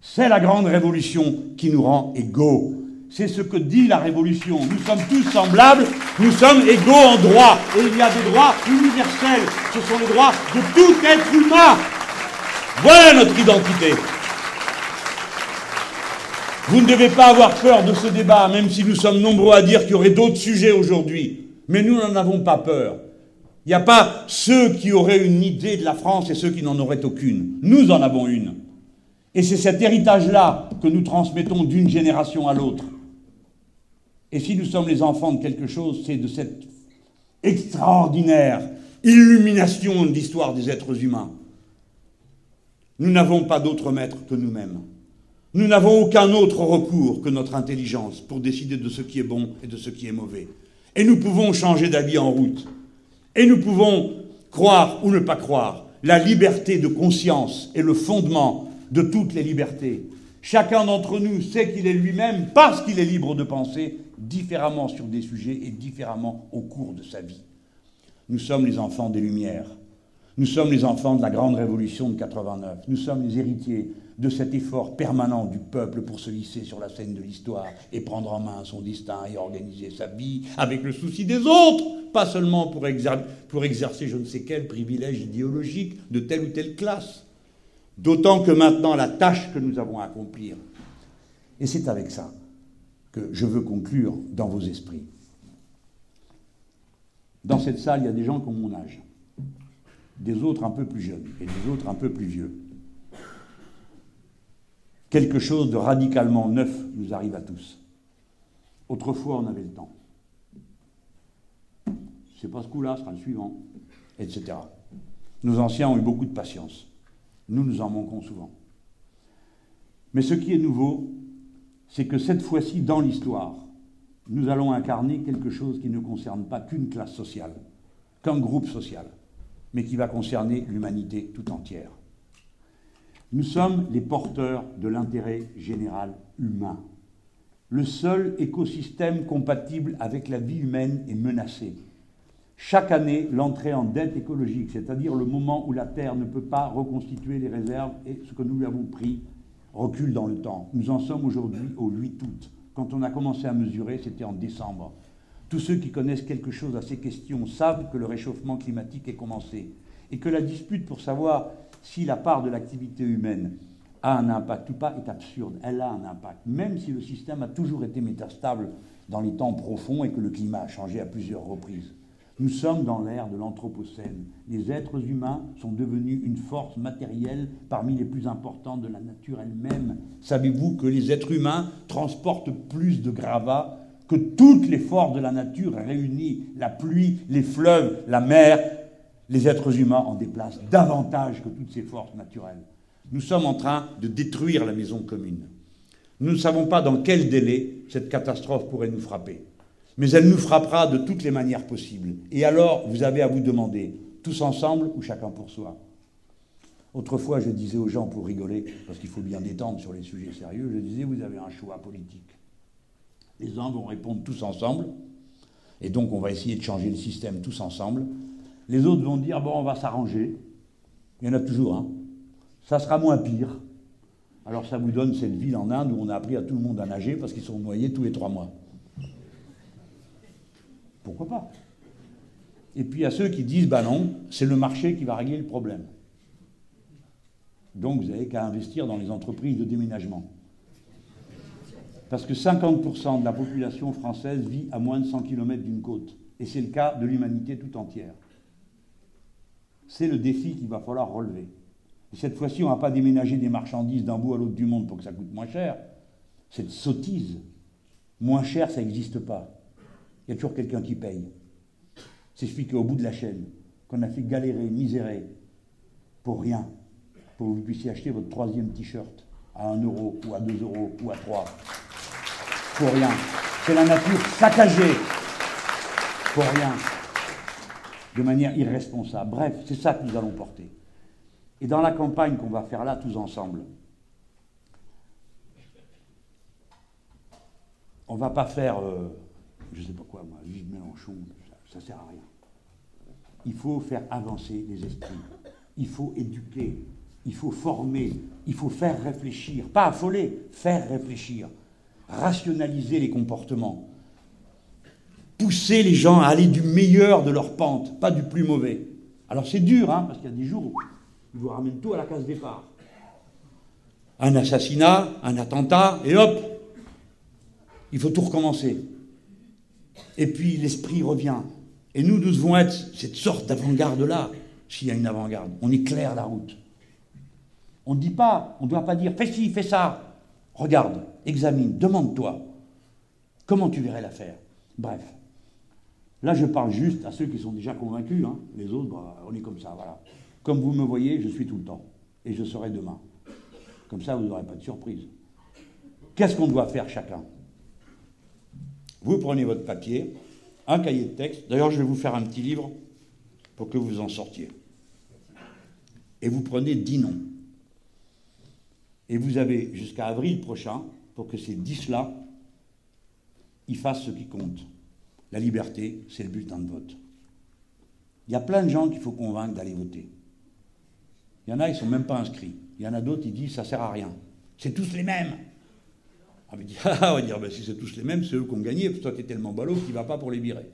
c'est la grande révolution qui nous rend égaux. C'est ce que dit la révolution. Nous sommes tous semblables, nous sommes égaux en droit. Et il y a des droits universels. Ce sont les droits de tout être humain. Voilà notre identité. Vous ne devez pas avoir peur de ce débat, même si nous sommes nombreux à dire qu'il y aurait d'autres sujets aujourd'hui. Mais nous n'en avons pas peur. Il n'y a pas ceux qui auraient une idée de la France et ceux qui n'en auraient aucune. Nous en avons une. Et c'est cet héritage-là que nous transmettons d'une génération à l'autre. Et si nous sommes les enfants de quelque chose, c'est de cette extraordinaire illumination de l'histoire des êtres humains. Nous n'avons pas d'autre maître que nous-mêmes. Nous n'avons aucun autre recours que notre intelligence pour décider de ce qui est bon et de ce qui est mauvais. Et nous pouvons changer d'avis en route. Et nous pouvons croire ou ne pas croire. La liberté de conscience est le fondement de toutes les libertés. Chacun d'entre nous sait qu'il est lui-même, parce qu'il est libre de penser, différemment sur des sujets et différemment au cours de sa vie. Nous sommes les enfants des Lumières. Nous sommes les enfants de la grande révolution de 89. Nous sommes les héritiers de cet effort permanent du peuple pour se hisser sur la scène de l'histoire et prendre en main son destin et organiser sa vie avec le souci des autres, pas seulement pour, pour exercer je ne sais quel privilège idéologique de telle ou telle classe. D'autant que maintenant, la tâche que nous avons à accomplir, et c'est avec ça que je veux conclure dans vos esprits. Dans cette salle, il y a des gens qui ont mon âge, des autres un peu plus jeunes et des autres un peu plus vieux. Quelque chose de radicalement neuf nous arrive à tous. Autrefois, on avait le temps. C'est pas ce coup-là, ce sera le suivant, etc. Nos anciens ont eu beaucoup de patience. Nous nous en manquons souvent. Mais ce qui est nouveau, c'est que cette fois-ci, dans l'histoire, nous allons incarner quelque chose qui ne concerne pas qu'une classe sociale, qu'un groupe social, mais qui va concerner l'humanité tout entière. Nous sommes les porteurs de l'intérêt général humain. Le seul écosystème compatible avec la vie humaine est menacé. Chaque année, l'entrée en dette écologique, c'est-à-dire le moment où la Terre ne peut pas reconstituer les réserves et ce que nous lui avons pris, recule dans le temps. Nous en sommes aujourd'hui au 8 août. Quand on a commencé à mesurer, c'était en décembre. Tous ceux qui connaissent quelque chose à ces questions savent que le réchauffement climatique est commencé et que la dispute pour savoir si la part de l'activité humaine a un impact ou pas est absurde. Elle a un impact, même si le système a toujours été métastable dans les temps profonds et que le climat a changé à plusieurs reprises. Nous sommes dans l'ère de l'Anthropocène. Les êtres humains sont devenus une force matérielle parmi les plus importantes de la nature elle-même. Savez-vous que les êtres humains transportent plus de gravats que toutes les forces de la nature réunies? La pluie, les fleuves, la mer, les êtres humains en déplacent davantage que toutes ces forces naturelles. Nous sommes en train de détruire la maison commune. Nous ne savons pas dans quel délai cette catastrophe pourrait nous frapper mais elle nous frappera de toutes les manières possibles. Et alors, vous avez à vous demander, tous ensemble ou chacun pour soi? Autrefois, je disais aux gens pour rigoler, parce qu'il faut bien détendre sur les sujets sérieux, je disais, vous avez un choix politique. Les uns vont répondre tous ensemble, et donc on va essayer de changer le système tous ensemble. Les autres vont dire, bon, on va s'arranger. Il y en a toujours un. Ça sera moins pire. Alors ça vous donne cette ville en Inde où on a appris à tout le monde à nager parce qu'ils sont noyés tous les trois mois pourquoi pas? Et puis a ceux qui disent, bah non, c'est le marché qui va régler le problème. Donc vous n'avez qu'à investir dans les entreprises de déménagement. Parce que 50% de la population française vit à moins de 100 km d'une côte. Et c'est le cas de l'humanité tout entière. C'est le défi qu'il va falloir relever. Et cette fois-ci, on ne va pas déménager des marchandises d'un bout à l'autre du monde pour que ça coûte moins cher. Cette sottise, moins cher, ça n'existe pas. Il y a toujours quelqu'un qui paye. C'est celui qui est au bout de la chaîne, qu'on a fait galérer, misérer, pour rien, pour que vous puissiez acheter votre troisième t-shirt à 1 euro, ou à 2 euros, ou à 3. Pour rien. C'est la nature saccagée. Pour rien. De manière irresponsable. Bref, c'est ça que nous allons porter. Et dans la campagne qu'on va faire là tous ensemble, on ne va pas faire, euh, je ne sais pas quoi, moi, vive Mélenchon, ça ne sert à rien. Il faut faire avancer les esprits. Il faut éduquer. Il faut former. Il faut faire réfléchir. Pas affoler, faire réfléchir. Rationaliser les comportements. Pousser les gens à aller du meilleur de leur pente, pas du plus mauvais. Alors c'est dur, hein, parce qu'il y a des jours où il vous ramène tout à la case départ. Un assassinat, un attentat, et hop, il faut tout recommencer. Et puis l'esprit revient. Et nous, nous devons être cette sorte d'avant-garde-là, s'il y a une avant-garde. On éclaire la route. On ne dit pas, on ne doit pas dire fais ci, fais ça. Regarde, examine, demande-toi. Comment tu verrais l'affaire? Bref. Là, je parle juste à ceux qui sont déjà convaincus. Hein. Les autres, bah, on est comme ça, voilà. Comme vous me voyez, je suis tout le temps. Et je serai demain. Comme ça, vous n'aurez pas de surprise. Qu'est-ce qu'on doit faire chacun? Vous prenez votre papier, un cahier de texte. D'ailleurs, je vais vous faire un petit livre pour que vous en sortiez. Et vous prenez dix noms. Et vous avez jusqu'à avril prochain pour que ces dix-là, ils fassent ce qui compte. La liberté, c'est le bulletin de vote. Il y a plein de gens qu'il faut convaincre d'aller voter. Il y en a, ils ne sont même pas inscrits. Il y en a d'autres, ils disent ça ne sert à rien. C'est tous les mêmes. Ah, mais ah, on va dire, ben, si c'est tous les mêmes, c'est eux qui ont gagné, toi, tu es tellement ballot qu'il ne va pas pour les virer.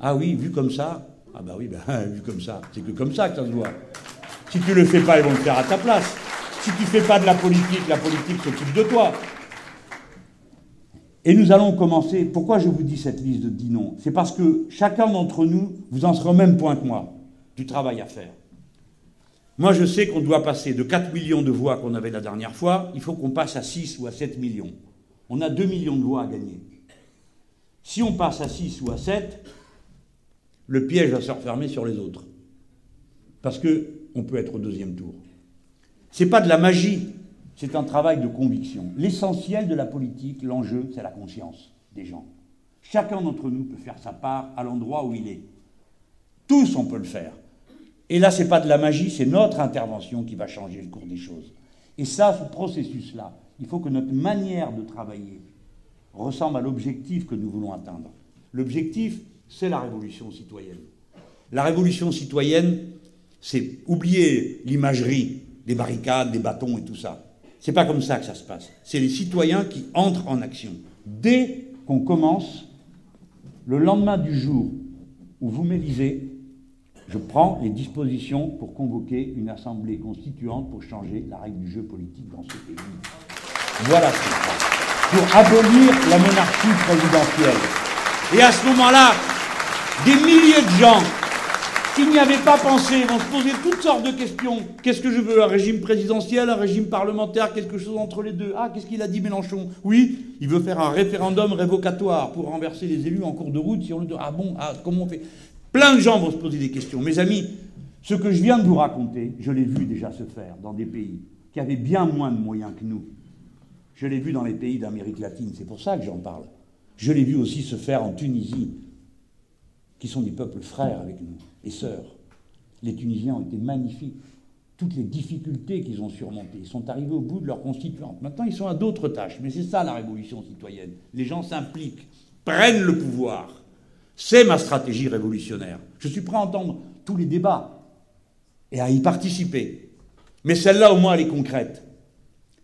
Ah oui, vu comme ça, ah bah oui, ben, vu comme ça, c'est que comme ça que ça se voit. Si tu ne le fais pas, ils vont le faire à ta place. Si tu ne fais pas de la politique, la politique s'occupe de toi. Et nous allons commencer. Pourquoi je vous dis cette liste de dix noms? C'est parce que chacun d'entre nous, vous en serez au même point que moi, du travail à faire. Moi, je sais qu'on doit passer de 4 millions de voix qu'on avait la dernière fois, il faut qu'on passe à 6 ou à 7 millions. On a 2 millions de voix à gagner. Si on passe à 6 ou à 7, le piège va se refermer sur les autres. Parce qu'on peut être au deuxième tour. Ce n'est pas de la magie, c'est un travail de conviction. L'essentiel de la politique, l'enjeu, c'est la conscience des gens. Chacun d'entre nous peut faire sa part à l'endroit où il est. Tous, on peut le faire. Et là, ce n'est pas de la magie, c'est notre intervention qui va changer le cours des choses. Et ça, ce processus-là, il faut que notre manière de travailler ressemble à l'objectif que nous voulons atteindre. L'objectif, c'est la révolution citoyenne. La révolution citoyenne, c'est oublier l'imagerie des barricades, des bâtons et tout ça. C'est pas comme ça que ça se passe. C'est les citoyens qui entrent en action. Dès qu'on commence, le lendemain du jour où vous m'élisez, je prends les dispositions pour convoquer une assemblée constituante pour changer la règle du jeu politique dans ce pays. Voilà ce Pour abolir la monarchie présidentielle. Et à ce moment-là, des milliers de gens qui n'y avaient pas pensé vont se poser toutes sortes de questions. Qu'est-ce que je veux Un régime présidentiel, un régime parlementaire, quelque chose entre les deux? Ah, qu'est-ce qu'il a dit Mélenchon? Oui, il veut faire un référendum révocatoire pour renverser les élus en cours de route on le Ah bon Ah, comment on fait? Plein de gens vont se poser des questions. Mes amis, ce que je viens de vous raconter, je l'ai vu déjà se faire dans des pays qui avaient bien moins de moyens que nous. Je l'ai vu dans les pays d'Amérique latine, c'est pour ça que j'en parle. Je l'ai vu aussi se faire en Tunisie, qui sont des peuples frères avec nous et sœurs. Les Tunisiens ont été magnifiques. Toutes les difficultés qu'ils ont surmontées, ils sont arrivés au bout de leur constituante. Maintenant, ils sont à d'autres tâches, mais c'est ça la révolution citoyenne. Les gens s'impliquent, prennent le pouvoir c'est ma stratégie révolutionnaire. Je suis prêt à entendre tous les débats et à y participer. Mais celle-là, au moins, elle est concrète.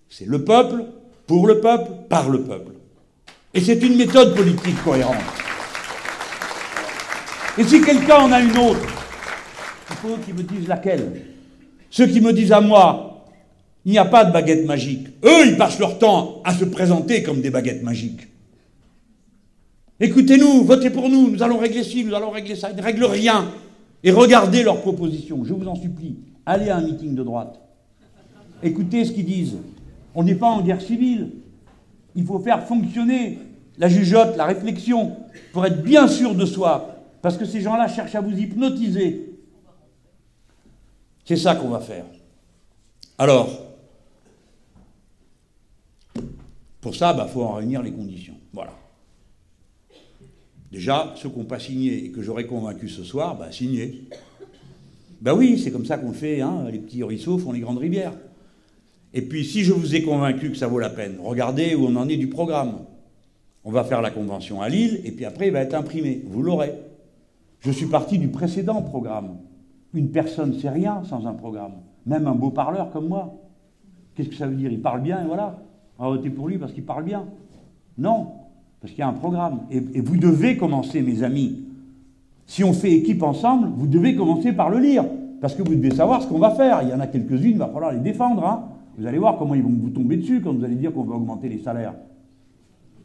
C'est le peuple, pour le peuple, par le peuple. Et c'est une méthode politique cohérente. Et si quelqu'un en a une autre, il faut qu'il me dise laquelle. Ceux qui me disent à moi, il n'y a pas de baguette magique. Eux, ils passent leur temps à se présenter comme des baguettes magiques. Écoutez-nous, votez pour nous, nous allons régler ci, nous allons régler ça. Ils ne règlent rien. Et regardez leurs propositions, je vous en supplie. Allez à un meeting de droite. Écoutez ce qu'ils disent. On n'est pas en guerre civile. Il faut faire fonctionner la jugeote, la réflexion, pour être bien sûr de soi. Parce que ces gens-là cherchent à vous hypnotiser. C'est ça qu'on va faire. Alors, pour ça, il bah, faut en réunir les conditions. Voilà. Déjà, ceux qui n'ont pas signé et que j'aurais convaincu ce soir, bah, signez. Ben oui, c'est comme ça qu'on fait, hein, les petits ruisseaux font les grandes rivières. Et puis, si je vous ai convaincu que ça vaut la peine, regardez où on en est du programme. On va faire la convention à Lille, et puis après, il va être imprimé. Vous l'aurez. Je suis parti du précédent programme. Une personne, c'est rien sans un programme. Même un beau parleur comme moi. Qu'est-ce que ça veut dire? Il parle bien et voilà. On va voter pour lui parce qu'il parle bien. Non, parce qu'il y a un programme. Et, vous devez commencer, mes amis. Si on fait équipe ensemble, vous devez commencer par le lire. Parce que vous devez savoir ce qu'on va faire. Il y en a quelques-unes, il va falloir les défendre. Hein. Vous allez voir comment ils vont vous tomber dessus quand vous allez dire qu'on va augmenter les salaires.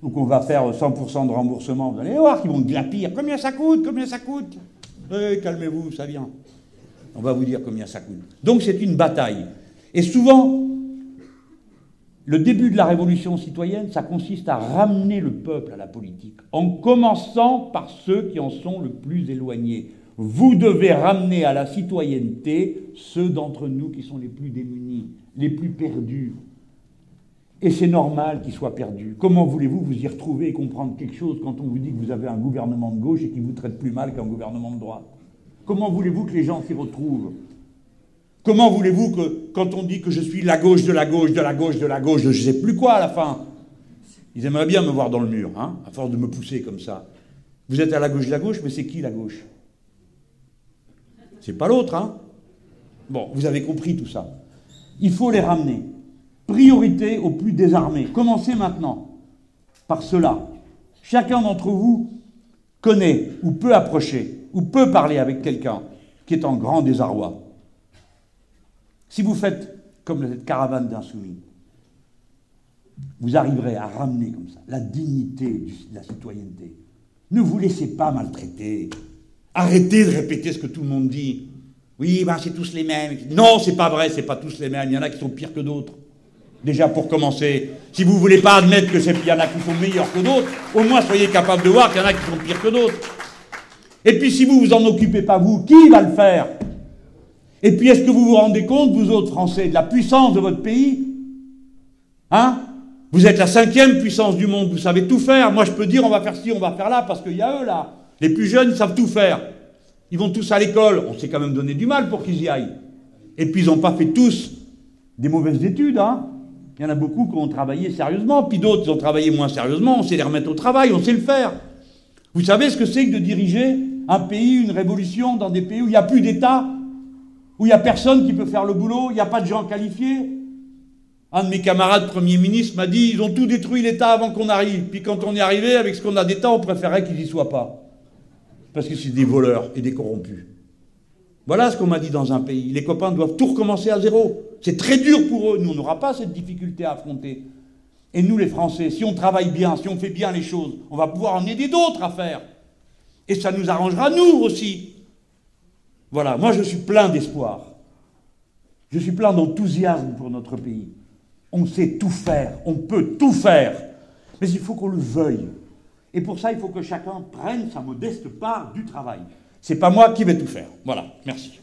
Ou qu'on va faire 100% de remboursement. Vous allez voir qu'ils vont glapir. Combien ça coûte? Combien ça coûte? Eh, Calmez-vous, ça vient. On va vous dire combien ça coûte. Donc c'est une bataille. Et souvent, le début de la révolution citoyenne, ça consiste à ramener le peuple à la politique, en commençant par ceux qui en sont le plus éloignés. Vous devez ramener à la citoyenneté ceux d'entre nous qui sont les plus démunis, les plus perdus. Et c'est normal qu'ils soient perdus. Comment voulez-vous vous y retrouver et comprendre quelque chose quand on vous dit que vous avez un gouvernement de gauche et qui vous traite plus mal qu'un gouvernement de droite? Comment voulez-vous que les gens s'y retrouvent? Comment voulez-vous que, quand on dit que je suis la gauche de la gauche, de la gauche, de la gauche, de je ne sais plus quoi à la fin? Ils aimeraient bien me voir dans le mur, hein, à force de me pousser comme ça. Vous êtes à la gauche de la gauche, mais c'est qui la gauche? C'est pas l'autre, hein? Bon, vous avez compris tout ça. Il faut les ramener. Priorité aux plus désarmés. Commencez maintenant par cela. Chacun d'entre vous connaît ou peut approcher ou peut parler avec quelqu'un qui est en grand désarroi. Si vous faites comme cette caravane d'insoumis, vous arriverez à ramener comme ça la dignité de la citoyenneté. Ne vous laissez pas maltraiter. Arrêtez de répéter ce que tout le monde dit. Oui, ben c'est tous les mêmes. Non, c'est pas vrai, c'est pas tous les mêmes. Il y en a qui sont pires que d'autres. Déjà pour commencer, si vous ne voulez pas admettre qu'il y en a qui sont meilleurs que d'autres, au moins soyez capable de voir qu'il y en a qui sont pires que d'autres. Et puis si vous vous en occupez pas vous, qui va le faire? Et puis est-ce que vous vous rendez compte, vous autres Français, de la puissance de votre pays Hein Vous êtes la cinquième puissance du monde, vous savez tout faire. Moi je peux dire on va faire ci, on va faire là, parce qu'il y a eux là. Les plus jeunes, ils savent tout faire. Ils vont tous à l'école. On s'est quand même donné du mal pour qu'ils y aillent. Et puis ils n'ont pas fait tous des mauvaises études, hein il y en a beaucoup qui ont travaillé sérieusement, puis d'autres ont travaillé moins sérieusement, on sait les remettre au travail, on sait le faire. Vous savez ce que c'est que de diriger un pays, une révolution dans des pays où il n'y a plus d'État, où il n'y a personne qui peut faire le boulot, il n'y a pas de gens qualifiés Un de mes camarades Premier ministre m'a dit ils ont tout détruit l'État avant qu'on arrive. Puis quand on est arrivé, avec ce qu'on a d'État, on préférait qu'ils n'y soient pas. Parce que c'est des voleurs et des corrompus. Voilà ce qu'on m'a dit dans un pays. Les copains doivent tout recommencer à zéro. C'est très dur pour eux. Nous, on n'aura pas cette difficulté à affronter. Et nous, les Français, si on travaille bien, si on fait bien les choses, on va pouvoir en aider d'autres à faire. Et ça nous arrangera, nous aussi. Voilà, moi je suis plein d'espoir. Je suis plein d'enthousiasme pour notre pays. On sait tout faire, on peut tout faire. Mais il faut qu'on le veuille. Et pour ça, il faut que chacun prenne sa modeste part du travail. C'est pas moi qui vais tout faire. Voilà, merci.